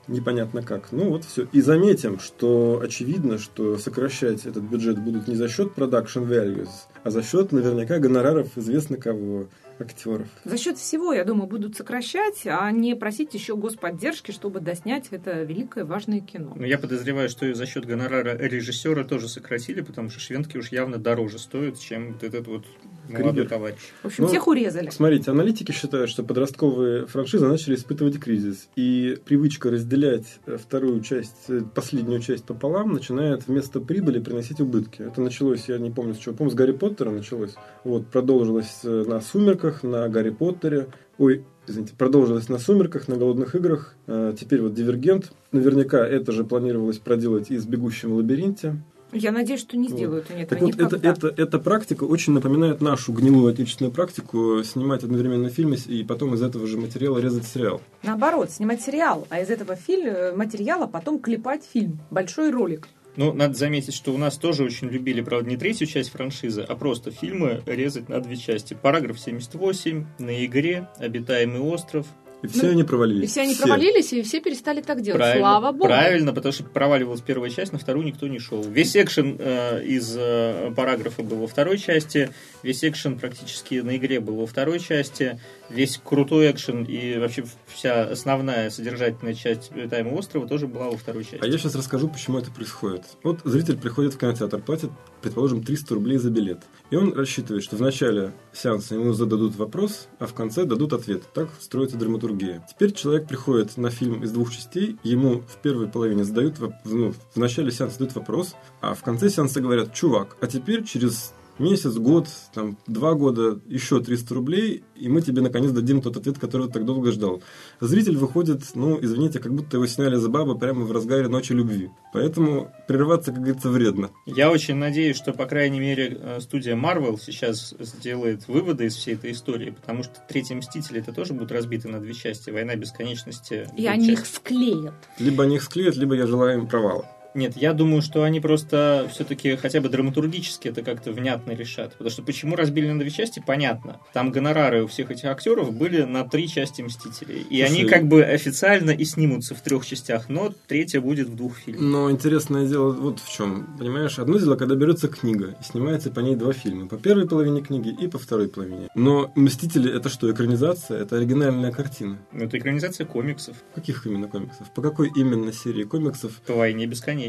непонятно как. Ну вот все. И заметим, что очевидно, что сокращать этот бюджет будут не за счет production values, а за счет наверняка гонораров известно кого актеров. За счет всего, я думаю, будут сокращать, а не просить еще господдержки, чтобы доснять это великое важное кино. Ну, я подозреваю, что и за счет гонорара режиссера тоже сократили, потому что шведки уж явно дороже стоят, чем вот этот вот молодой Кригер. товарищ. В общем, Ну, всех урезали. Смотрите, аналитики считают, что подростковые франшизы начали испытывать кризис. И привычка разделять э, вторую часть, э, последнюю часть пополам, начинает вместо прибыли приносить убытки. Это началось, я не помню с чего, помню, с Гарри Поттера началось. Вот, продолжилось э, на «Сумерках», на «Гарри Поттере». Ой, извините, продолжилось на «Сумерках», на «Голодных играх». Э, Теперь вот «Дивергент». Наверняка это же планировалось проделать и с «Бегущим в лабиринте». Я надеюсь, что не Вот. сделают они Так этого вот, это, никогда. это, эта практика очень напоминает нашу гнилую отечественную практику снимать одновременно фильмы и потом из этого же материала резать сериал. Наоборот, снимать сериал, а из этого фильма, материала потом клепать фильм. Большой ролик. Ну, надо заметить, что у нас тоже очень любили, правда, не третью часть франшизы, а просто фильмы резать на две части. Параграф 78, На игре, Обитаемый остров. И все Ну, они провалились. И все они провалились, и все перестали так делать. Правильно, Слава богу. Правильно, потому что проваливалась первая часть, на вторую никто не шел. Весь экшен э, из э, параграфа был во второй части, весь экшен практически на игре был во второй части, весь крутой экшен и вообще вся основная содержательная часть Обитаемого острова тоже была во второй части. А я сейчас расскажу, почему это происходит. Вот зритель приходит в кинотеатр, платит, предположим, 300 рублей за билет. И он рассчитывает, что в начале сеанса ему зададут вопрос, а в конце дадут ответ. Так строится драматургия. Теперь человек приходит на фильм из двух частей, ему в первой половине задают, ну, в начале сеанса задают вопрос, а в конце сеанса говорят, чувак, а теперь через месяц, год, там, два года, еще 300 рублей, и мы тебе наконец дадим тот ответ, который ты так долго ждал. Зритель выходит, ну, извините, как будто его сняли за баба прямо в разгаре ночи любви. Поэтому прерываться, как говорится, вредно. Я очень надеюсь, что, по крайней мере, э, студия Marvel сейчас сделает выводы из всей этой истории, потому что третьи Мстители это тоже будут разбиты на две части. Война бесконечности. И они их часть. склеят. Либо они их склеят, либо я желаю им провала. Нет, я думаю, что они просто все-таки хотя бы драматургически это как-то внятно решат. Потому что почему разбили на две части, понятно. Там гонорары у всех этих актеров были на три части Мстителей. И Слушай, они как бы официально и снимутся в трех частях, но третья будет в двух фильмах. Но интересное дело вот в чем. Понимаешь, одно дело, когда берется книга и снимается по ней два фильма. По первой половине книги и по второй половине. Но «Мстители» — это что, экранизация? Это оригинальная картина. Это экранизация комиксов Каких именно комиксов? По какой именно серии комиксов? по войне бесконечности.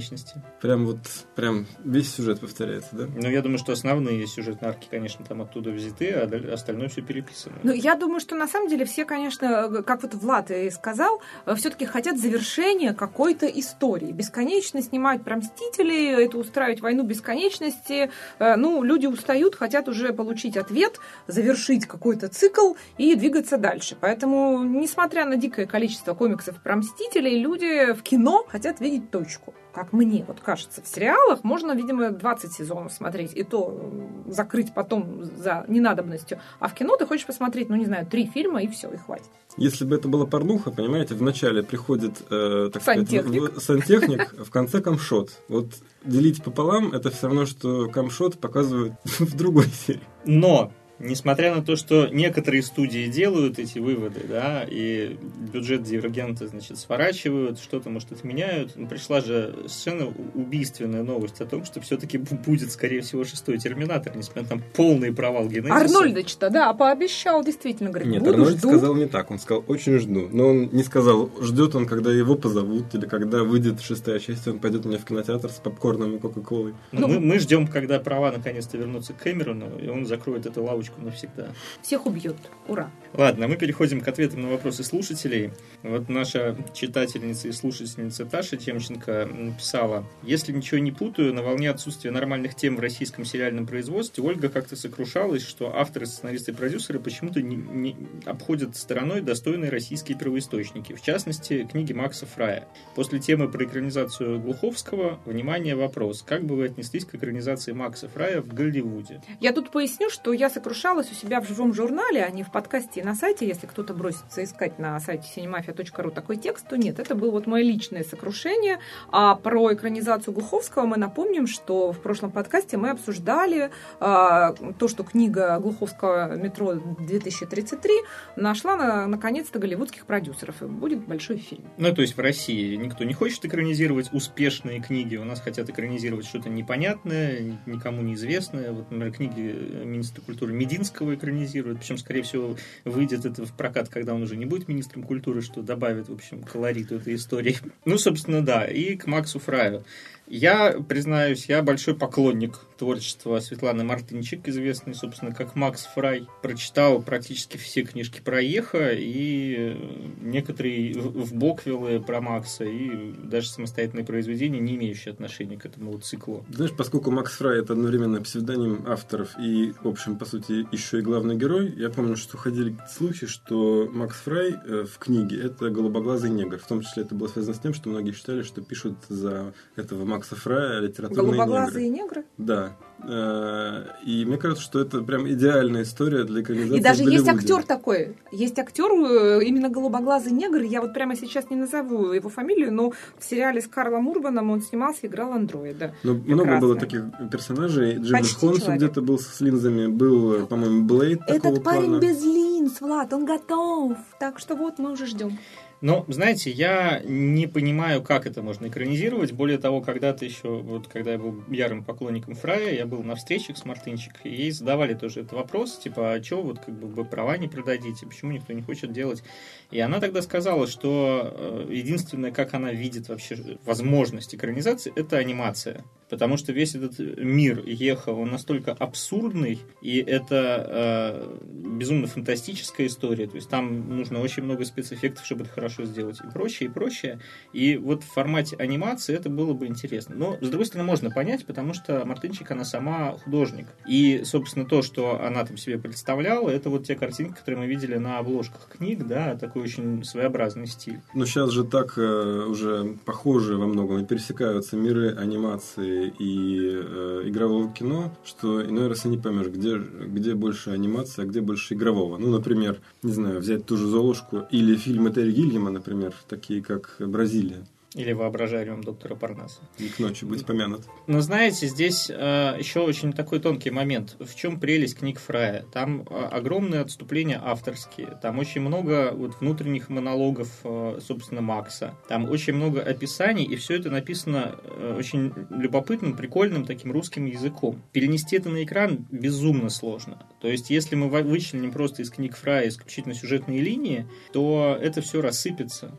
Прям вот, прям весь сюжет повторяется, да? Ну, я думаю, что основные сюжетные арки, конечно, там оттуда взяты, а остальное все переписано. Ну, я думаю, что на самом деле все, конечно, как вот Влад и сказал, все-таки хотят завершения какой-то истории. Бесконечно снимать про Мстителей, это устраивать войну бесконечности. Э, Ну, люди устают, хотят уже получить ответ, завершить какой-то цикл и двигаться дальше. Поэтому, несмотря на дикое количество комиксов про Мстителей, люди в кино хотят видеть точку. Как мне вот кажется, в сериалах можно, видимо, 20 сезонов смотреть, и то закрыть потом за ненадобностью. А в кино ты хочешь посмотреть, ну, не знаю, три фильма, и все, и хватит. Если бы это была порнуха, понимаете, вначале приходит, э, так Сантехник. сказать, в- сантехник, в конце камшот. Вот делить пополам, это все равно, что камшот показывают в другой серии. Но, несмотря на то, что некоторые студии делают эти выводы, да, и бюджет дивергента, значит, сворачивают, что-то, может, отменяют, ну, пришла же совершенно убийственная новость о том, что все-таки будет, скорее всего, шестой Терминатор, несмотря на полный провал генезиса. Арнольдович-то, да, пообещал, действительно, говорит, Нет, буду, Арнольд жду. сказал не так. Он сказал, очень жду. Но он не сказал, ждет он, когда его позовут, или когда выйдет шестая часть, он пойдет у меня в кинотеатр с попкорном и кока-колой. Ну, Ну, мы, мы ждем, когда права наконец-то вернутся к Кэмерону, и он закроет эту лавочку навсегда. Всех убьет. Ура. Ладно, мы переходим к ответам на вопросы слушателей. Вот наша читательница и слушательница Таша Темченко написала, если ничего не путаю, на волне отсутствия нормальных тем в российском сериальном производстве Ольга как-то сокрушалась, что авторы, сценаристы и продюсеры почему-то не, не обходят стороной достойные российские первоисточники, в частности, книги Макса Фрая. После темы про экранизацию Глуховского, внимание, вопрос. Как бы вы отнеслись к экранизации Макса Фрая в Голливуде? Я тут поясню, что я сокрушалась у себя в живом журнале, а не в подкасте и на сайте. Если кто-то бросится искать на сайте cinemafia.ru такой текст, то нет, это было вот мое личное сокрушение. А про экранизацию Глуховского мы напомним, что в прошлом подкасте мы обсуждали а, то, что книга Глуховского «Метро 2033» нашла на, наконец-то голливудских продюсеров, и будет большой фильм. Ну, то есть в России никто не хочет экранизировать успешные книги. У нас хотят экранизировать что-то непонятное, никому неизвестное. Вот, например, книги министра культуры Мединского экранизируют, причем, скорее всего, выйдет это в прокат, когда он уже не будет министром культуры, что добавит, в общем, колориту этой истории. Ну, собственно, да, и к Максу Фраю. Я, признаюсь, я большой поклонник творчества Светланы Мартынчик, известный, собственно, как Макс Фрай. Прочитал практически все книжки про Еха и некоторые в Боквиллы про Макса, и даже самостоятельные произведения, не имеющие отношения к этому циклу. Знаешь, поскольку Макс Фрай это одновременно псевдоним авторов и, в общем, по сути, еще и главный герой, я помню, что ходили слухи, что Макс Фрай э, в книге это голубоглазый негр. В том числе это было связано с тем, что многие считали, что пишут за этого Макса Фрая литературные Голубоглазые негры. негры? Да. Э, И мне кажется, что это прям идеальная история для экранизации И даже есть актер такой. Есть актер, э, именно голубоглазый негр. Я вот прямо сейчас не назову его фамилию, но в сериале с Карлом Урбаном он снимался, играл андроида. Ну, много было Прекрасно. таких персонажей. Хонсу человек. где-то был с линзами, был, э, по-моему, Блейд Этот парень плана. без линз, Влад, он готов. Так что вот мы уже ждем. Но, знаете, я не понимаю, как это можно экранизировать. Более того, когда-то еще, вот когда я был ярым поклонником Фрая, я был на встречах с Мартынчик, и ей задавали тоже этот вопрос, типа, а что вот как бы вы права не продадите, почему никто не хочет делать? И она тогда сказала, что э, единственное, как она видит вообще возможность экранизации, это анимация. Потому что весь этот мир Еха, он настолько абсурдный, и это э, безумно фантастическая история. То есть там нужно очень много спецэффектов, чтобы это хорошо сделать, и прочее, и прочее. И вот в формате анимации это было бы интересно. Но, с другой стороны, можно понять, потому что Мартынчик, она сама художник. И, собственно, то, что она там себе представляла, это вот те картинки, которые мы видели на обложках книг, да, такой очень своеобразный стиль. Но сейчас же так э, уже похожи во многом и пересекаются миры анимации и э, игрового кино, что иной раз и не поймешь, где, где больше анимации, а где больше игрового. Ну, например, не знаю, взять ту же Золушку или фильмы Терри Гильяма, например, такие как «Бразилия». Или воображаемым доктора Парнаса. И к ночи быть помянут. Но знаете, здесь э, еще очень такой тонкий момент. В чем прелесть книг Фрая? Там э, огромные отступления авторские. Там очень много вот, внутренних монологов, э, собственно, Макса. Там очень много описаний, и все это написано э, очень любопытным, прикольным таким русским языком. Перенести это на экран безумно сложно. То есть, если мы вычленим просто из книг Фрая исключительно сюжетные линии, то это все рассыпется.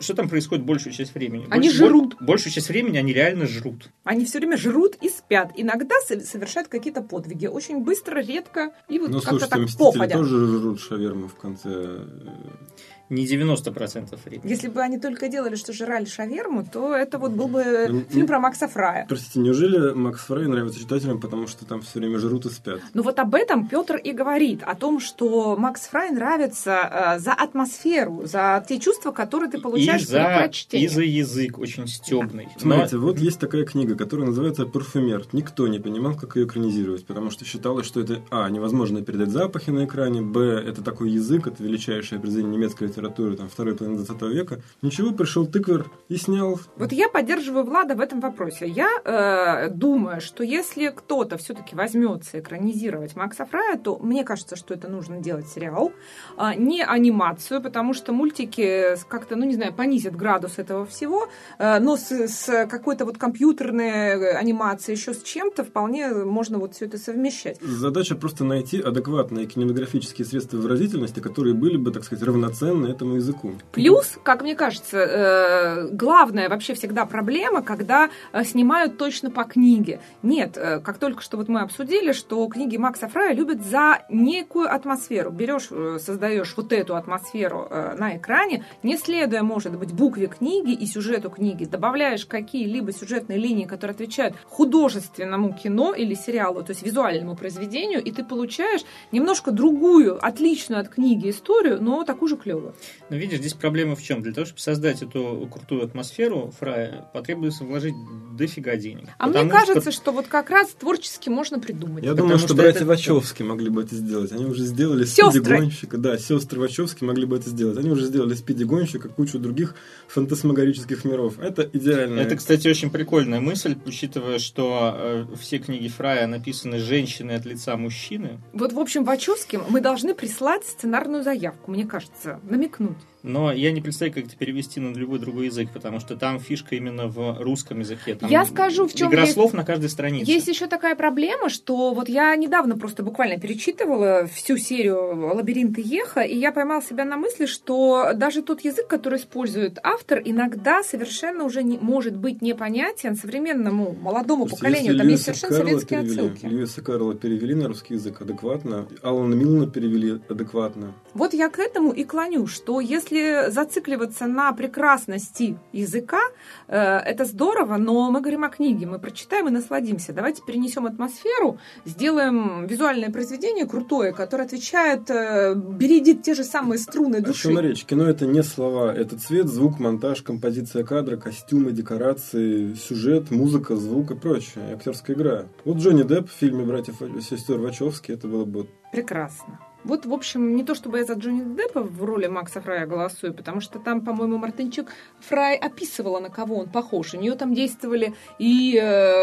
Что там происходит большую часть времени? Они Больш- жрут. Большую часть времени они реально жрут. Они все время жрут и спят. Иногда со- совершают какие-то подвиги. Очень быстро, редко. И вот Ну, как-то слушайте, так Мстители походя. тоже жрут шаверму в конце. э, Не 90% времени. Если бы они только делали, что жрали шаверму, то это вот был бы Ну, фильм про Макса Фрая. Простите, неужели Макс Фрай нравится читателям, потому что там все время жрут и спят? Ну вот об этом Петр и говорит, о том, что Макс Фрай нравится э, за атмосферу, за те чувства, которые ты получаешь и при за, и за язык очень стебный. Смотрите, вот есть такая книга, которая называется «Парфюмер». Никто не понимал, как ее экранизировать, потому что считалось, что это, а, невозможно передать запахи на экране, б, это такой язык, это величайшее произведение немецкой литературы, там, второй половины 20 века. Ничего, пришел тыквер и снял. Вот я поддерживаю Влада в этом вопросе. Я э, думаю, что если кто-то все-таки возьмется экранизировать Макса Фрая, то мне кажется, что это нужно делать сериал, а, не анимацию, потому что мультики как-то, ну не знаю, понизят градус этого всего, э, но с, с какой-то вот компьютерной анимацией, еще с чем-то, вполне можно вот все это совмещать. Задача просто найти адекватные кинематографические средства выразительности, которые были бы, так сказать, равноценны этому языку. Плюс, как мне кажется, э, главная вообще всегда проблема, когда э, снимают точно по книге. Нет, э, как только что вот мы обсудили, что книги Макса Фрая любят за некую атмосферу. Берешь, э, создаешь вот эту атмосферу э, на экране, не следуя, может быть, букве книги и сюжету книги, добавляешь какие-либо сюжетные линии, которые отвечают художественному кино или сериалу, то есть визуальному произведению, и ты получаешь немножко другую, отличную от книги историю, но такую же клевую. Но видишь, здесь проблема в чем? Для того, чтобы создать эту крутую атмосферу Фрая, потребуется вложить дофига денег. А мне кажется, что- что... вот как раз творчески можно придумать. Я Потому думаю, что, что братья это- Вачовски могли бы это сделать. Они уже сделали спиди гонщика. Да, сестры Вачовски могли бы это сделать. Они уже сделали спиди гонщика, кучу других других фантасмагорических миров. Это идеально. Это, кстати, очень прикольная мысль, учитывая, что э, все книги Фрая написаны женщиной от лица мужчины. Вот, в общем, Вачовским мы должны прислать сценарную заявку, мне кажется, намекнуть. Но я не представляю, как это перевести на любой другой язык, потому что там фишка именно в русском языке. Там я скажу, в чем игра есть... слов на каждой странице. Есть еще такая проблема, что вот я недавно просто буквально перечитывала всю серию «Лабиринты Еха», и я поймала себя на мысли, что даже тот язык, который использует автор, иногда совершенно уже не, может быть непонятен современному молодому Слушайте, поколению. Там есть Льюиса совершенно Карла советские перевели, отсылки. Льюиса Карла перевели на русский язык адекватно, Алана Милна перевели адекватно. Вот я к этому и клоню, что если зацикливаться на прекрасности языка, э, это здорово, но мы говорим о книге, мы прочитаем и насладимся. Давайте перенесем атмосферу, сделаем визуальное произведение крутое, которое отвечает, э, бередит те же самые струны О души. чем речь? Кино это не слова, это цвет, звук, монтаж, композиция кадра, костюмы, декорации, сюжет, музыка, звук и прочее, актерская игра. Вот Джонни Депп в фильме «Братьев сестер Вачовски» это было бы Прекрасно. Вот, в общем, не то чтобы я за Джонни Деппа в роли Макса Фрая голосую, потому что там, по-моему, Мартынчик Фрай описывала, на кого он похож. У нее там действовали и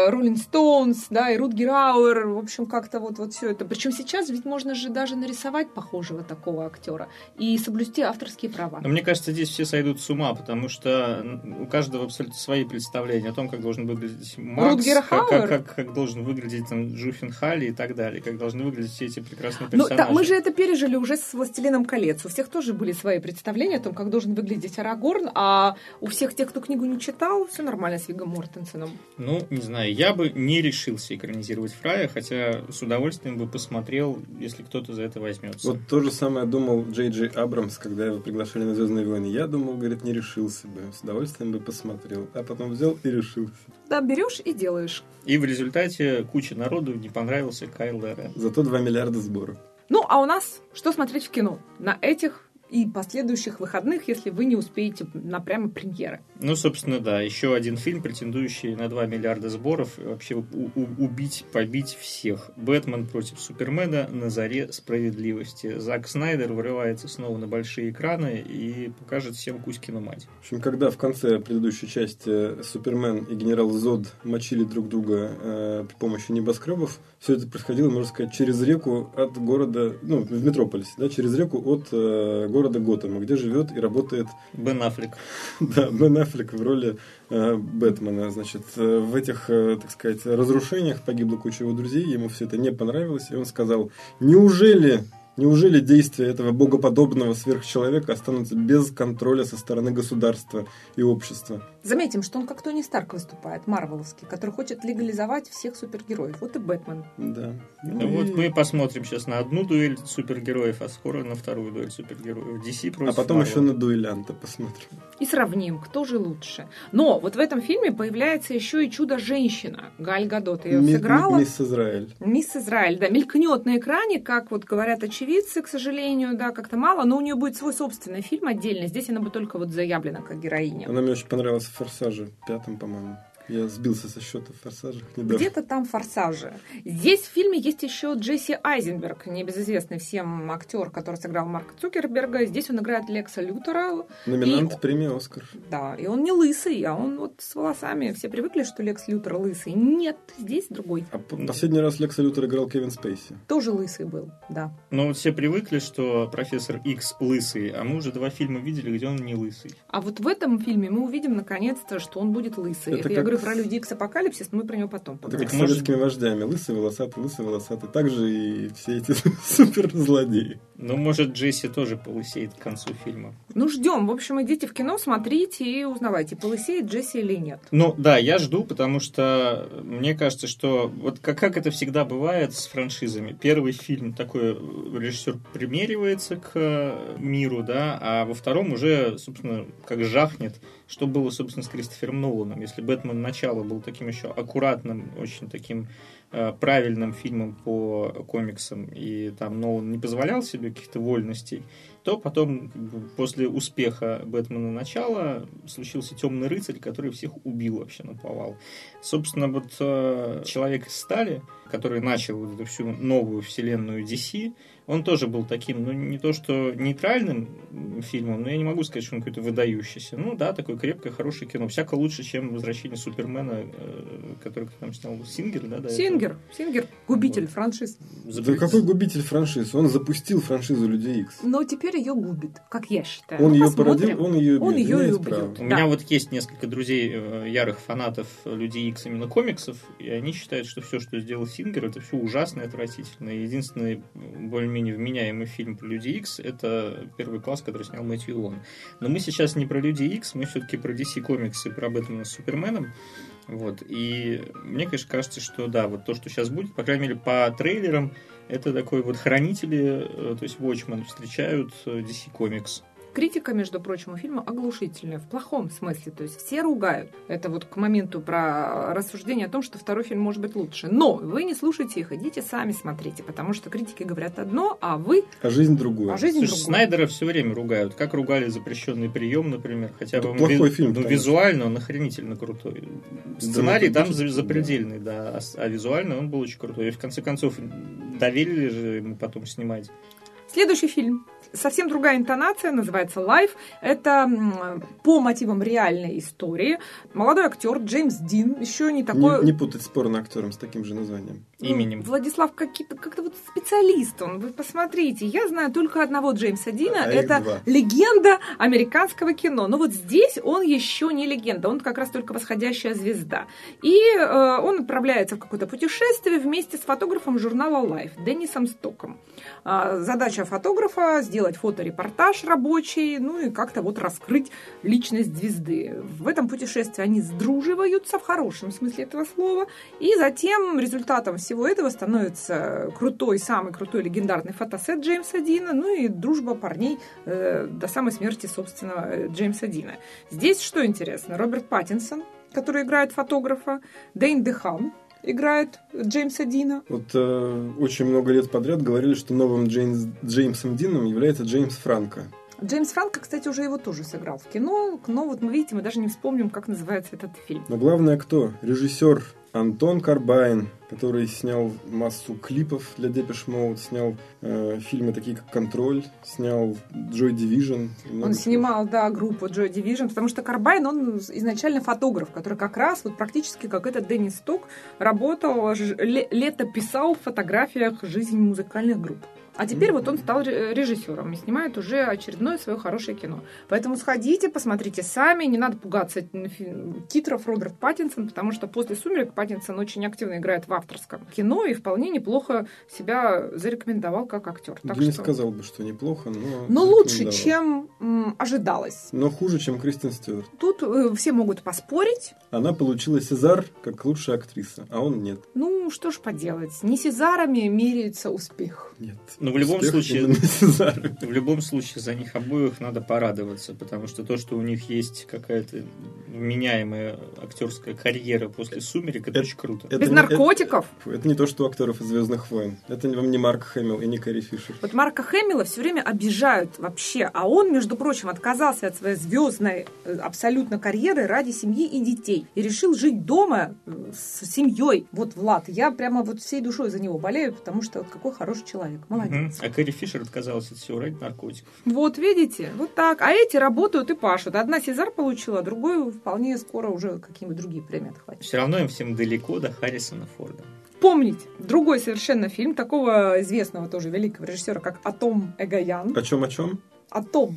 Роллинг Стоунс, да, и Рутгер Ауэр, в общем, как-то вот, вот все это. Причем сейчас ведь можно же даже нарисовать похожего такого актера и соблюсти авторские права. Но мне кажется, здесь все сойдут с ума, потому что у каждого абсолютно свои представления о том, как должен выглядеть Макс, Рутгер как, как, как, как должен выглядеть там Джуффин Халли и так далее, как должны выглядеть все эти прекрасные персонажи. да, мы же это пережили уже с «Властелином колец». У всех тоже были свои представления о том, как должен выглядеть Арагорн, а у всех тех, кто книгу не читал, все нормально с Вигом Мортенсеном. Ну, не знаю, я бы не решился экранизировать Фрая, хотя с удовольствием бы посмотрел, если кто-то за это возьмется. Вот то же самое думал Джей Джей Абрамс, когда его приглашали на Звездные войны. Я думал, говорит, не решился бы. С удовольствием бы посмотрел. А потом взял и решился. Да, берешь и делаешь. И в результате куча народу не понравился Кайл Рен. Зато 2 миллиарда сборов. Ну, а у нас что смотреть в кино? На этих и последующих выходных, если вы не успеете на прямо премьеры. Ну, собственно, да, еще один фильм, претендующий на 2 миллиарда сборов, вообще убить, побить всех. Бэтмен против Супермена на заре справедливости. Зак Снайдер вырывается снова на большие экраны и покажет всем Кузькину мать. В общем, когда в конце предыдущей части Супермен и генерал Зод мочили друг друга э, при помощи небоскребов, все это происходило, можно сказать, через реку от города, ну, в Метрополисе, да, через реку от э, города Готэма, где живет и работает Бен Аффлек. да, Бен Аффлек в роли э, Бэтмена. Значит, э, в этих, э, так сказать, разрушениях погибла куча его друзей, ему все это не понравилось, и он сказал, неужели Неужели действия этого богоподобного сверхчеловека останутся без контроля со стороны государства и общества? Заметим, что он как Тони Старк выступает, марвеловский, который хочет легализовать всех супергероев. Вот и Бэтмен. Да. Ну, вот мы посмотрим сейчас на одну дуэль супергероев, а скоро на вторую дуэль супергероев. DC А против потом Marvel. еще на дуэлянта посмотрим. И сравним, кто же лучше. Но вот в этом фильме появляется еще и чудо-женщина. Галь Гадот ее Ми- сыграла. Мисс Израиль. Мисс Израиль, да, мелькнет на экране, как вот говорят очевидцы, к сожалению, да, как-то мало, но у нее будет свой собственный фильм отдельно. Здесь она будет только вот заявлена как героиня. Она мне очень понравилась «Форсаже», пятом, по-моему. Я сбился со счета недавно. Где-то там форсажи. Здесь в фильме есть еще Джесси Айзенберг, небезызвестный всем актер, который сыграл Марка Цукерберга. Здесь он играет Лекса Лютера. Номинант И- премии «Оскар». Да, и он не лысый, а он вот с волосами. Все привыкли, что Лекс Лютер лысый. Нет, здесь другой. А последний раз Лекса Лютер играл Кевин Спейси. Тоже лысый был, да. Но вот все привыкли, что профессор Икс лысый, а мы уже два фильма видели, где он не лысый. А вот в этом фильме мы увидим наконец-то, что он будет лысый. Это Это, я как говорю с- про Люди Икс Апокалипсис, но мы про него потом поговорим. как с советскими вождями. Лысый, волосатый, лысый, волосатый. Также и все эти суперзлодеи. Ну, может, Джесси тоже полысеет к концу фильма. Ну, ждем. В общем, идите в кино, смотрите и узнавайте, полысеет Джесси или нет. Ну, да, я жду, потому что мне кажется, что вот как, как это всегда бывает с франшизами. Первый фильм такой э, режиссер примеривается к э, миру, да, а во втором уже, собственно, как жахнет, что было, собственно, с Кристофером Ноланом. Если Бэтмен начало был таким еще аккуратным, очень таким э, правильным фильмом по комиксам, и там Нолан не позволял себе каких-то вольностей, то потом, после успеха Бэтмена начала, случился Темный рыцарь, который всех убил вообще на повал. Собственно, вот э, Человек из стали, который начал эту всю новую вселенную DC, он тоже был таким, ну, не то что нейтральным фильмом, но я не могу сказать, что он какой-то выдающийся. Ну, да, такое крепкое, хорошее кино. Всяко лучше, чем «Возвращение Супермена», э, который там снял Сингер, да? да Сингер, этого? Сингер, губитель вот. франшиз. Да какой губитель франшиз? Он запустил франшизу Людей Икс. Но теперь ее губит, как я считаю. Он ну, ее породил, он ее Он ее убьет. У да. меня вот есть несколько друзей, э, ярых фанатов Людей Икс именно комиксов, и они считают, что все, что сделал Сингер, это все ужасно и отвратительно. Единственный более более-менее вменяемый фильм про Люди Икс, это первый класс, который снял Мэтью Уон. Но мы сейчас не про Люди Икс, мы все-таки про DC комиксы, про Бэтмена с Суперменом. Вот. И мне, конечно, кажется, что да, вот то, что сейчас будет, по крайней мере, по трейлерам, это такой вот хранители, э, то есть Watchmen встречают э, DC Comics. Критика, между прочим, у фильма оглушительная, в плохом смысле. То есть все ругают. Это вот к моменту про рассуждение о том, что второй фильм может быть лучше. Но вы не слушайте их, идите сами смотрите, потому что критики говорят одно, а вы... А жизнь другую. А жизнь Слушай, другую. Снайдера все время ругают. Как ругали запрещенный прием, например. Хотя бы плохой ви... фильм. Ну, визуально он охренительно крутой. Сценарий да, там запредельный, да. да. А, а визуально он был очень крутой. И в конце концов доверили же ему потом снимать. Следующий фильм. Совсем другая интонация, называется «Life». Это по мотивам реальной истории. Молодой актер Джеймс Дин, еще не такой... Не, не путать с порно-актером с таким же названием. Ну, Именем. Владислав как-то как вот специалист он. Вы посмотрите, я знаю только одного Джеймса Дина. А это два. легенда американского кино. Но вот здесь он еще не легенда, он как раз только восходящая звезда. И э, он отправляется в какое-то путешествие вместе с фотографом журнала Life Деннисом Стоком. Э, задача фотографа сделать фоторепортаж рабочий, ну и как-то вот раскрыть личность звезды. В этом путешествии они сдруживаются в хорошем смысле этого слова, и затем результатом всего этого становится крутой, самый крутой легендарный фотосет Джеймса Дина, ну и дружба парней э, до самой смерти, собственно, э, Джеймса Дина. Здесь что интересно, Роберт Паттинсон, который играет фотографа, Дэйн Дехан, играет Джеймса Дина. Вот э, очень много лет подряд говорили, что новым Джеймс, Джеймсом Дином является Джеймс Франко. Джеймс Франко, кстати, уже его тоже сыграл в кино, но вот мы видите, мы даже не вспомним, как называется этот фильм. Но главное кто? Режиссер Антон Корбайн, который снял массу клипов для Depeche Mode, снял э, фильмы такие как «Контроль», снял «Joy Division». Он снимал, да, группу Joy Division, потому что Корбайн, он изначально фотограф, который как раз вот практически как этот Деннис Сток работал, летописал в фотографиях жизни музыкальных групп. А теперь вот он стал режиссером и снимает уже очередное свое хорошее кино. Поэтому сходите, посмотрите сами, не надо пугаться титров Роберт Паттинсон, потому что после «Сумерек» Паттинсон очень активно играет в авторском кино и вполне неплохо себя зарекомендовал как актер. Так не что... сказал бы, что неплохо, но... Но лучше, чем м, ожидалось. Но хуже, чем Кристен Стюарт. Тут э, все могут поспорить. Она получила Сезар как лучшая актриса, а он нет. Ну, что ж поделать. Не Сезарами меряется успех. Нет. Но в любом случае, в любом случае за них обоих надо порадоваться, потому что то, что у них есть какая-то меняемая актерская карьера после «Сумерек», это, это очень круто. Это Без не, наркотиков. Это, это не то, что у актеров из «Звездных войн». Это вам не Марк Хэмилл и не Кэрри Фишер. Вот Марка Хэмилла все время обижают вообще, а он, между прочим, отказался от своей звездной э, абсолютно карьеры ради семьи и детей и решил жить дома э, с семьей. Вот Влад, я прямо вот всей душой за него болею, потому что вот какой хороший человек, молодец. А Кэрри Фишер отказалась от всего ради наркотиков. Вот, видите, вот так. А эти работают и пашут. Одна Сезар получила, а другой вполне скоро уже какие-нибудь другие премии отхватит. Все равно им всем далеко до Харрисона Форда. Помните, другой совершенно фильм такого известного тоже великого режиссера, как Атом Эгоян. О чем, о чем? О том,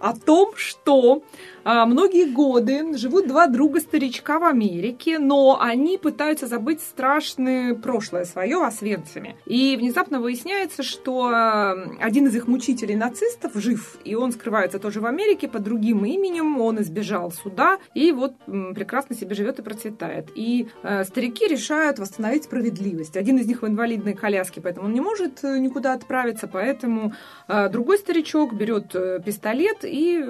о том, что а, многие годы живут два друга-старичка в Америке, но они пытаются забыть страшное прошлое свое о Свенцами. И внезапно выясняется, что а, один из их мучителей нацистов жив, и он скрывается тоже в Америке под другим именем, он избежал суда, и вот прекрасно себе живет и процветает. И э, старики решают восстановить справедливость. Один из них в инвалидной коляске, поэтому он не может э, никуда отправиться, поэтому э, другой старичок берет э, пистолет и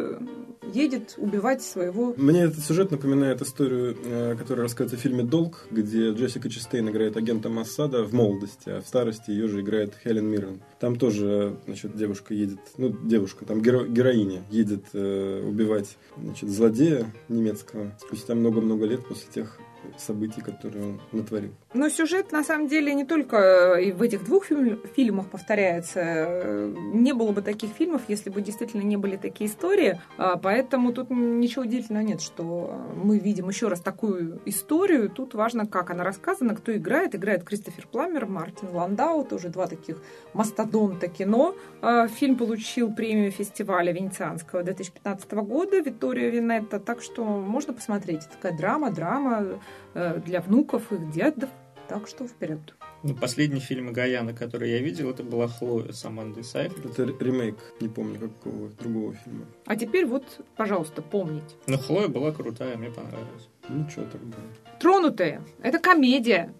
едет убивать своего... Мне этот сюжет напоминает историю, э, которая рассказывается в фильме «Долг», где Джессика Честейн играет агента Массада в молодости, а в старости ее же играет Хелен Миррен. Там тоже, значит, девушка едет, ну, девушка, там геро, героиня едет э, убивать, значит, злодея немецкого спустя много-много лет после тех событий, которые он натворил. Но сюжет, на самом деле, не только и в этих двух фильмах повторяется. Не было бы таких фильмов, если бы действительно не были такие истории. А, поэтому тут ничего удивительного нет, что мы видим еще раз такую историю. Тут важно, как она рассказана, кто играет. Играет Кристофер Пламер, Мартин Ландау, тоже два таких мастодонта кино. А, фильм получил премию фестиваля Венецианского 2015 года Виктория Винетта. Так что можно посмотреть. Такая драма, драма Э, для внуков, их дедов. Так что вперед. Ну, последний фильм Гаяна, который я видел, это была Хлоя с Амандой Сайфред. Это ремейк, не помню какого другого фильма. А теперь вот, пожалуйста, помните. Ну, Хлоя была крутая, мне понравилась. Ну, что тогда? Тронутые. Это комедия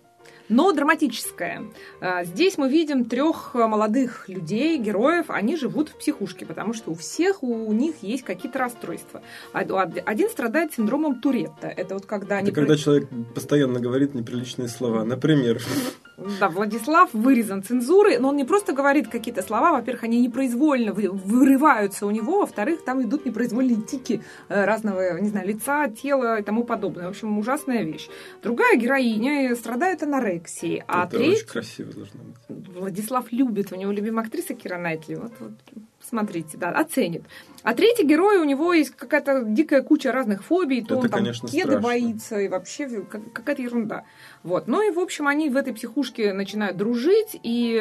но драматическая. А, здесь мы видим трех молодых людей, героев, они живут в психушке, потому что у всех у них есть какие-то расстройства. Один страдает синдромом Туретта. Это вот когда они... Это когда человек постоянно говорит неприличные слова. Например... Да, Владислав вырезан цензурой, но он не просто говорит какие-то слова, во-первых, они непроизвольно вырываются у него, во-вторых, там идут непроизвольные тики э, разного, не знаю, лица, тела и тому подобное. В общем, ужасная вещь. Другая героиня страдает анорексией, а Это треть... очень красиво должно быть. Владислав любит, у него любимая актриса Кира Найтли. Вот, вот смотрите, да, оценит. А третий герой, у него есть какая-то дикая куча разных фобий, то Это, он там конечно, кеды страшно. боится, и вообще какая-то ерунда. Вот. Ну и, в общем, они в этой психушке начинают дружить, и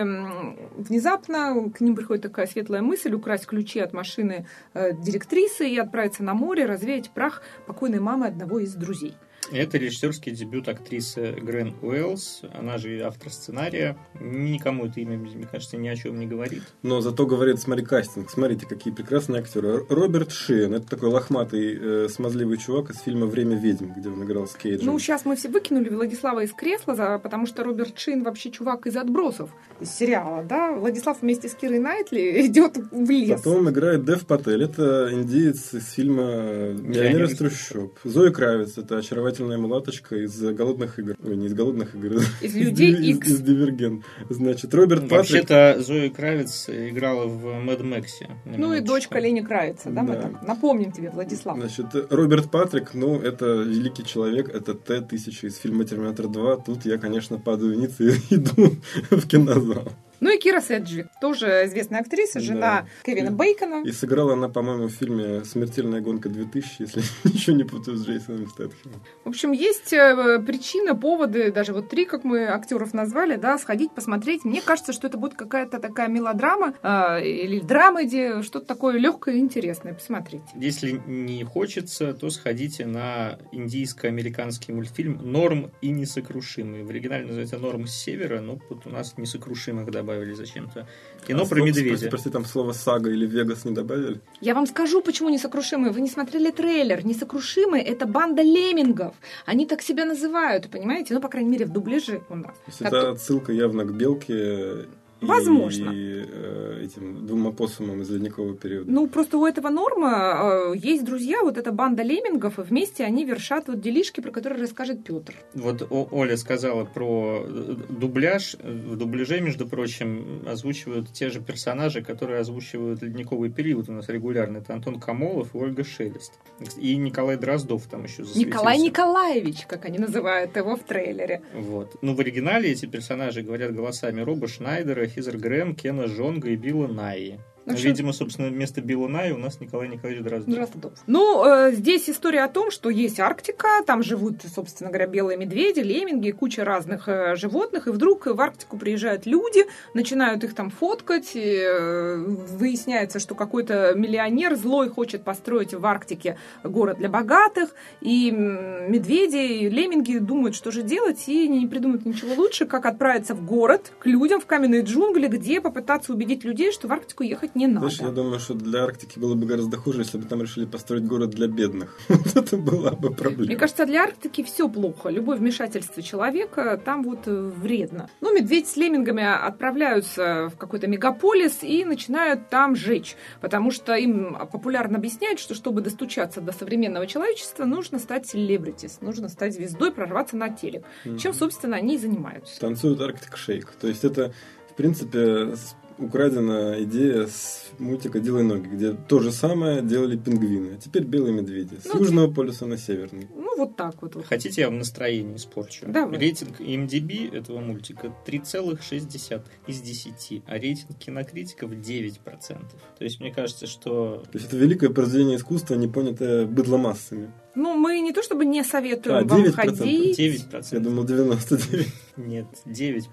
внезапно к ним приходит такая светлая мысль украсть ключи от машины э, директрисы и отправиться на море, развеять прах покойной мамы одного из друзей. Это режиссерский дебют актрисы Грен Уэллс. Она же автор сценария. Никому это имя, мне кажется, ни о чем не говорит. Но зато говорит, смотри, кастинг. Смотрите, какие прекрасные актеры. Роберт Шиен. Это такой лохматый, э, смазливый чувак из фильма «Время ведьм», где он играл с Кейджем. Ну, сейчас мы все выкинули Владислава из кресла, за, потому что Роберт Шиен вообще чувак из «Отбросов», из сериала, да? Владислав вместе с Кирой Найтли идет в лес. Потом играет Дэв Патель. Это индиец из фильма «Миллионер из трущоб». Зоя Кравец. Это очаровательная мулаточка из «Голодных игр». Ой, не из «Голодных игр». Из «Людей из, Икс». из «Дивергент». Значит, Роберт Патрик... Вообще-то Зоя Кравец играла в Мэд Мэксе. Ну и дочка Лени Кравица, да, мы Да. так напомним тебе, Владислав. Значит, Роберт Патрик, ну, это великий человек, это Т-1000 из фильма «Терминатор 2». Тут я, конечно, падаю ниц и иду в кинозал. Ну и Кира Седжвик, тоже известная актриса, жена Да. Кевина Бейкона. И сыграла она, по-моему, в фильме «Смертельная гонка 2000», если ничего не путаю с Джейсоном Стэтхэмом. В общем, есть э, причина, поводы, даже вот три, как мы актеров назвали, да, сходить, посмотреть. Мне кажется, что это будет какая-то такая мелодрама э, или драмеди, что-то такое легкое и интересное. Посмотрите. Если не хочется, то сходите на индийско-американский мультфильм «Норм и несокрушимый». В оригинале называется «Норм с севера», но вот у нас «Несокрушимых» добавили зачем-то. Кино А про слово- медведя. Прости, прости, там слово «сага» или «Вегас» не добавили? Я вам скажу, почему несокрушимые. Вы не смотрели трейлер. Несокрушимые это банда леммингов. Они так себя называют, понимаете? Ну, по крайней мере, в дубляже у нас. То есть Как- это отсылка явно к белке Возможно. и э, этим двум опоссумам из ледникового периода. Ну, просто у этого норма э, есть друзья, вот эта банда леммингов, и вместе они вершат вот делишки, про которые расскажет Петр. Вот О- Оля сказала про э, дубляж. В дубляже, между прочим, озвучивают те же персонажи, которые озвучивают «Ледниковый период» у нас регулярно. Это Антон Камолов и Ольга Шелест. И Николай Дроздов там еще засветился. Николай Николаевич, как они называют его в трейлере. Вот. Ну, в оригинале эти персонажи говорят голосами Роба Шнайдера, Хизер Грэм, Кена Жонга и Билла Найи. Ну, что- Видимо, собственно, вместо Билла Найи у нас Николай Николаевич Дроздов. Здравствуй, Ну, э, здесь история о том, что есть Арктика, там живут, собственно говоря, белые медведи, лемминги, куча разных э, животных, и вдруг в Арктику приезжают люди, начинают их там фоткать, и, э, выясняется, что какой-то миллионер злой хочет построить в Арктике город для богатых, и медведи, и лемминги думают, что же делать, и не придумают ничего лучше, как отправиться в город к людям в каменные джунгли, где попытаться убедить людей, что в Арктику ехать не надо. Знаешь, я думаю, что для Арктики было бы гораздо хуже, если бы там решили построить город для бедных. Вот это была бы проблема. Мне кажется, для Арктики все плохо. Любое вмешательство человека там вот э, вредно. Ну, медведь с леммингами отправляются в какой-то мегаполис и начинают там жечь. Потому что им популярно объясняют, что чтобы достучаться до современного человечества, нужно стать селебритис, нужно стать звездой, прорваться на телек. Чем, собственно, они и занимаются. Танцуют Арктик Шейк. То есть это, в принципе, украдена идея с мультика «Делай ноги», где то же самое делали пингвины, а теперь белые медведи. С Ну, южного полюса на северный. Ну, вот так вот. Хотите, я вам настроение испорчу? Давай. Рейтинг IMDb этого мультика 3,6 из 10, а рейтинг кинокритиков 9%. То есть мне кажется, что То есть это великое произведение искусства, не понятое быдломассами. Ну, мы не то чтобы не советуем А, вам 9%. ходить. 9%. Я думал 99. Нет, 9%.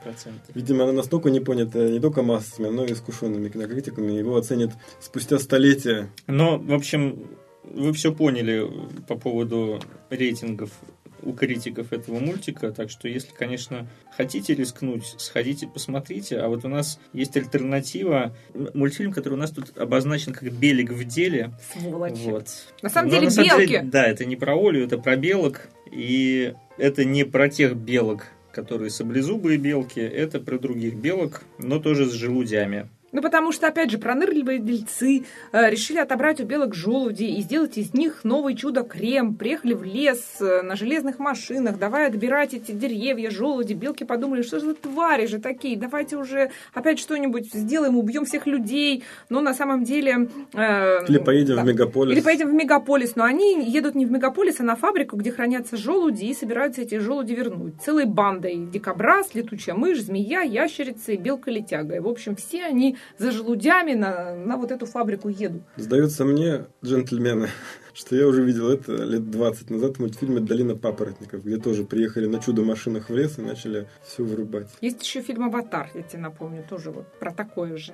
Видимо, она настолько не понятая не только массами, но и искушенными кинокритиками. Его оценят спустя столетия. Но, в общем, вы все поняли по поводу рейтингов у критиков этого мультика, так что если, конечно, хотите рискнуть, сходите, посмотрите. А вот у нас есть альтернатива, мультфильм, который у нас тут обозначен как «Белик в деле». Сволочи. Вот. На самом Но деле, на самом белки. деле, да, это не про Олю, это про белок. И это не про тех белок, которые саблезубые белки, это про других белок, но тоже с желудями. Ну, потому что, опять же, пронырливые дельцы э, решили отобрать у белок желуди и сделать из них новый чудо-крем. Приехали в лес э, на железных машинах, давай отбирать эти деревья, желуди. Белки подумали, что же за твари же такие, давайте уже опять что-нибудь сделаем, убьем всех людей. Но на самом деле... э, Или поедем да. в мегаполис. Или поедем в мегаполис, но они едут не в мегаполис, а на фабрику, где хранятся желуди, и собираются эти желуди вернуть. Целой бандой. Дикобраз, летучая мышь, змея, ящерица и белка-летяга. И, в общем, все они за желудями на, на вот эту фабрику едут. Сдается мне, джентльмены, что я уже видел это лет 20 назад в мультфильме «Долина папоротников», где тоже приехали на чудо-машинах в лес и начали все вырубать. Есть еще фильм «Аватар», я тебе напомню, тоже вот про такое же.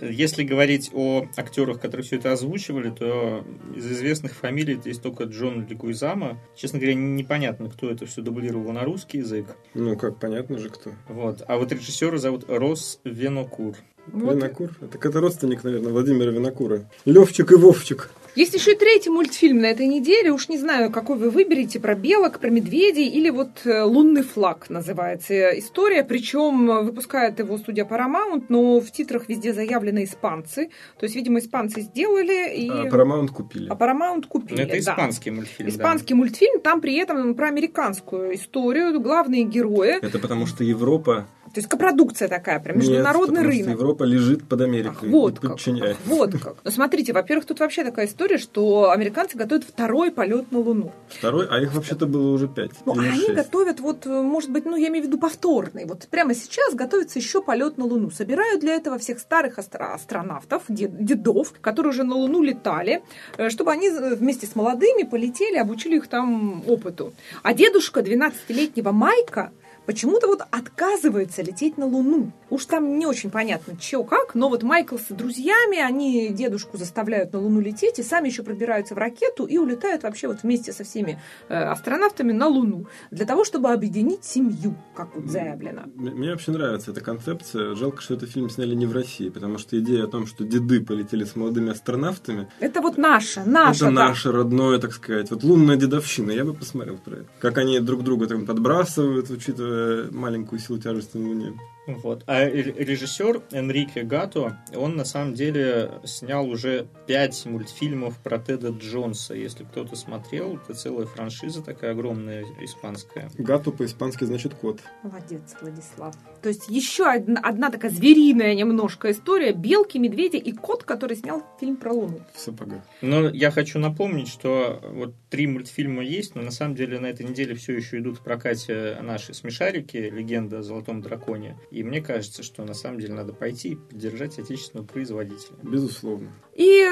Если говорить о актерах, которые все это озвучивали, то из известных фамилий это есть только Джон Ликуизама. Честно говоря, непонятно, кто это все дублировал на русский язык. Ну, как, понятно же, кто. Вот. А вот режиссера зовут Рос Венокур. Вот. Винокур. Это, это родственник, наверное, Владимира Винокура. Левчик и Вовчик. Есть еще и третий мультфильм на этой неделе. Уж не знаю, какой вы выберете, про белок, про медведей или вот э, «Лунный флаг» называется история. Причем выпускает его студия Paramount, но в титрах везде заявлены испанцы. То есть, видимо, испанцы сделали, и... А Paramount купили. А Paramount Ну, купили, это да. испанский мультфильм. да. Испанский мультфильм, там при этом про американскую историю, главные герои. Это потому что Европа... То есть копродукция такая, прям международный Нет, рынок. Европа лежит под Ах, Америкой. вот и как, подчиняет. ах, вот как. Ну, смотрите, во-первых, тут вообще такая история, что американцы готовят второй полет на Луну. Второй, а их вообще-то было уже пять. Ну, а или они шесть. готовят, вот, э, может быть, ну, я имею в виду повторный. Вот прямо сейчас готовится еще полет на Луну. Собирают для этого всех старых астро- астронавтов, дед- дедов, которые уже на Луну летали, э, чтобы они э, вместе с молодыми полетели, обучили их там опыту. А дедушка 12-летнего Майка почему-то вот отказывается лететь на Луну. Уж там не очень понятно, чего как, но вот Майкл с друзьями, они дедушку заставляют на Луну лететь и сами еще пробираются в ракету и улетают вообще вот вместе со всеми э, астронавтами на Луну для того, чтобы объединить семью, как вот заявлено. Мне вообще нравится эта концепция. Жалко, что этот фильм сняли не в России, потому что идея о том, что деды полетели с молодыми астронавтами, Это вот наша, наша, это да. наше родное, так сказать. Вот лунная дедовщина, я бы посмотрел про это. Как они друг друга там подбрасывают, учитывая маленькую силу тяжести на Луне. Вот. А ре- режиссер Энрике Гато, он на самом деле снял уже пять мультфильмов про Теда Джонса. Если кто-то смотрел, это целая франшиза такая огромная, испанская. Гату по-испански значит кот. Молодец, Владислав. То есть еще одна, одна такая звериная немножко история. Белки, медведи и кот, который снял фильм про Луну. В сапогах. Но я хочу напомнить, что вот три мультфильма есть, но на самом деле на этой неделе все еще идут в прокате наши смешарики «Легенда о золотом драконе». И мне кажется, что на самом деле надо пойти и поддержать отечественного производителя. Безусловно. И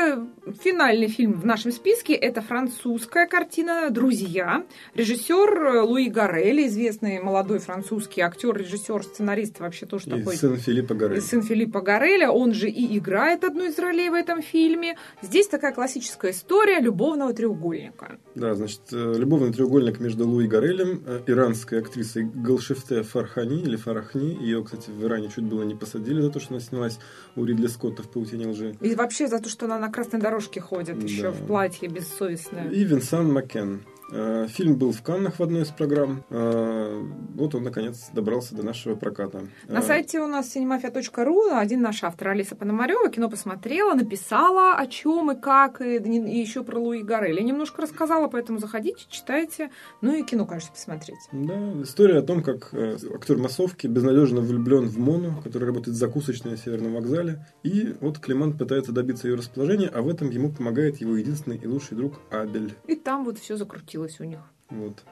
финальный фильм в нашем списке – это французская картина «Друзья». Режиссер Луи Гарелли, известный молодой французский актер, режиссер, сценарист, вообще тоже И такой сын Филиппа Гарелли. и сын Филиппа Гареля, он же и играет одну из ролей в этом фильме. Здесь такая классическая история любовного треугольника. Да, значит, э, любовный треугольник между Луи Гарелем, э, иранской актрисой Галшифте Фархани или Фарахни. Ее, кстати, в Иране чуть было не посадили за то, что она снялась у Ридли Скотта в «Паутине лжи». И вообще за то, что она на красной дорожке ходит, Да. еще в платье бессовестное. И Винсан Маккен. Э, Фильм был в Каннах в одной из программ. Э, Вот он, наконец, добрался до нашего проката. На Э, сайте у нас cinemafia.ru один наш автор Алиса Пономарева кино посмотрела, написала о чем и как, и, и еще про Луи Гарелли. Немножко рассказала, поэтому заходите, читайте. Ну и кино, конечно, посмотреть. Да, история о том, как актер массовки безнадежно влюблен в Мону, который работает в закусочной на Северном вокзале. И вот Климант пытается добиться ее расположения, а в этом ему помогает его единственный и лучший друг Абель. И там вот все закрутилось у них. Вот.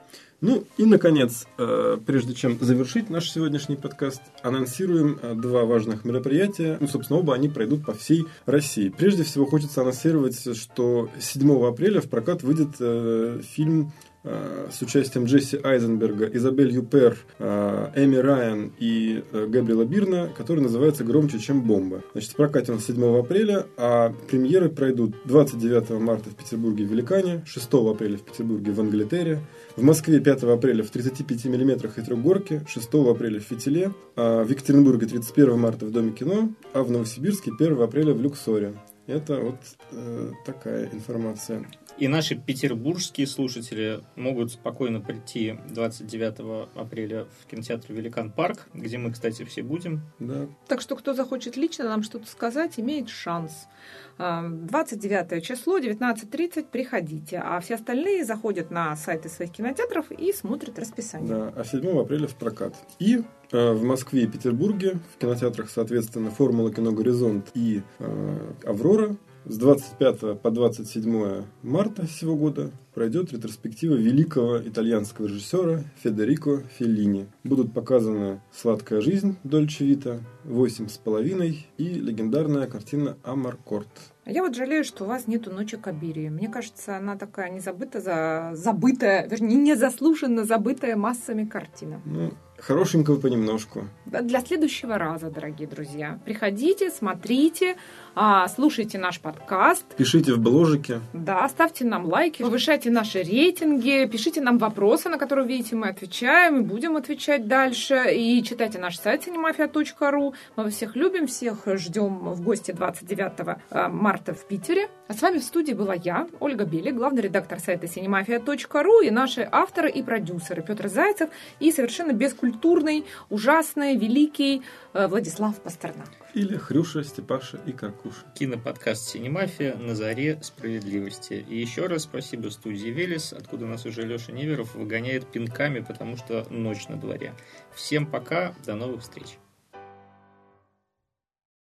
Ну и, наконец, э, прежде чем завершить наш сегодняшний подкаст, анонсируем э, два важных мероприятия. Ну, собственно, оба они пройдут по всей России. Прежде всего, хочется анонсировать, что 7 апреля в прокат выйдет э, фильм с участием Джесси Айзенберга, Изабель Юпер, э, Эми Райан и э, Габриэла Бирна, который называется «Громче, чем бомба». Значит, в прокате он 7 апреля, а премьеры пройдут 29 марта в Петербурге в Великане, 6 апреля в Петербурге в Англитере, в Москве 5 апреля в 35 миллиметрах и трехгорке, 6 апреля в Фитиле, а в Екатеринбурге 31 марта в Доме кино, а в Новосибирске 1 апреля в Люксоре. Это вот э, такая информация. И наши петербургские слушатели могут спокойно прийти 29 апреля в кинотеатр «Великан Парк», где мы, кстати, все будем. Да. Так что, кто захочет лично нам что-то сказать, имеет шанс. А, 29 число, 19.30, приходите. А все остальные заходят на сайты своих кинотеатров и смотрят расписание. Да, а 7 апреля в прокат. И э, в Москве и Петербурге в кинотеатрах, соответственно, «Формула кино Горизонт» и э, «Аврора» с 25 по 27 марта сего года пройдет ретроспектива великого итальянского режиссера Федерико Феллини. Будут показаны «Сладкая жизнь» Дольче Вита, «Восемь с половиной» и легендарная картина «Амаркорт». А Я вот жалею, что у вас нету «Ночи Кабирии». Мне кажется, она такая не забыта, за... забытая, вернее, незаслуженно забытая массами картина. Ну, хорошенького понемножку. Для следующего раза, дорогие друзья. Приходите, смотрите, а, слушайте наш подкаст. Пишите в бложике. Да, ставьте нам лайки, повышайте наши рейтинги, пишите нам вопросы, на которые видите, мы отвечаем и будем отвечать дальше. И читайте наш сайт cinemafia.ru. Мы всех любим, всех ждем в гости 29 э, марта в Питере. А с вами в студии была я, Ольга Бели, главный редактор сайта cinemafia.ru и наши авторы и продюсеры Петр Зайцев и совершенно бескультурный, ужасный, великий э, Владислав Пастернак. Или Хрюша, Степаша и Каркуша. Киноподкаст «Синемафия» на заре справедливости. И еще раз спасибо студии «Велес», откуда нас уже Леша Неверов выгоняет пинками, потому что ночь на дворе. Всем пока, до новых встреч.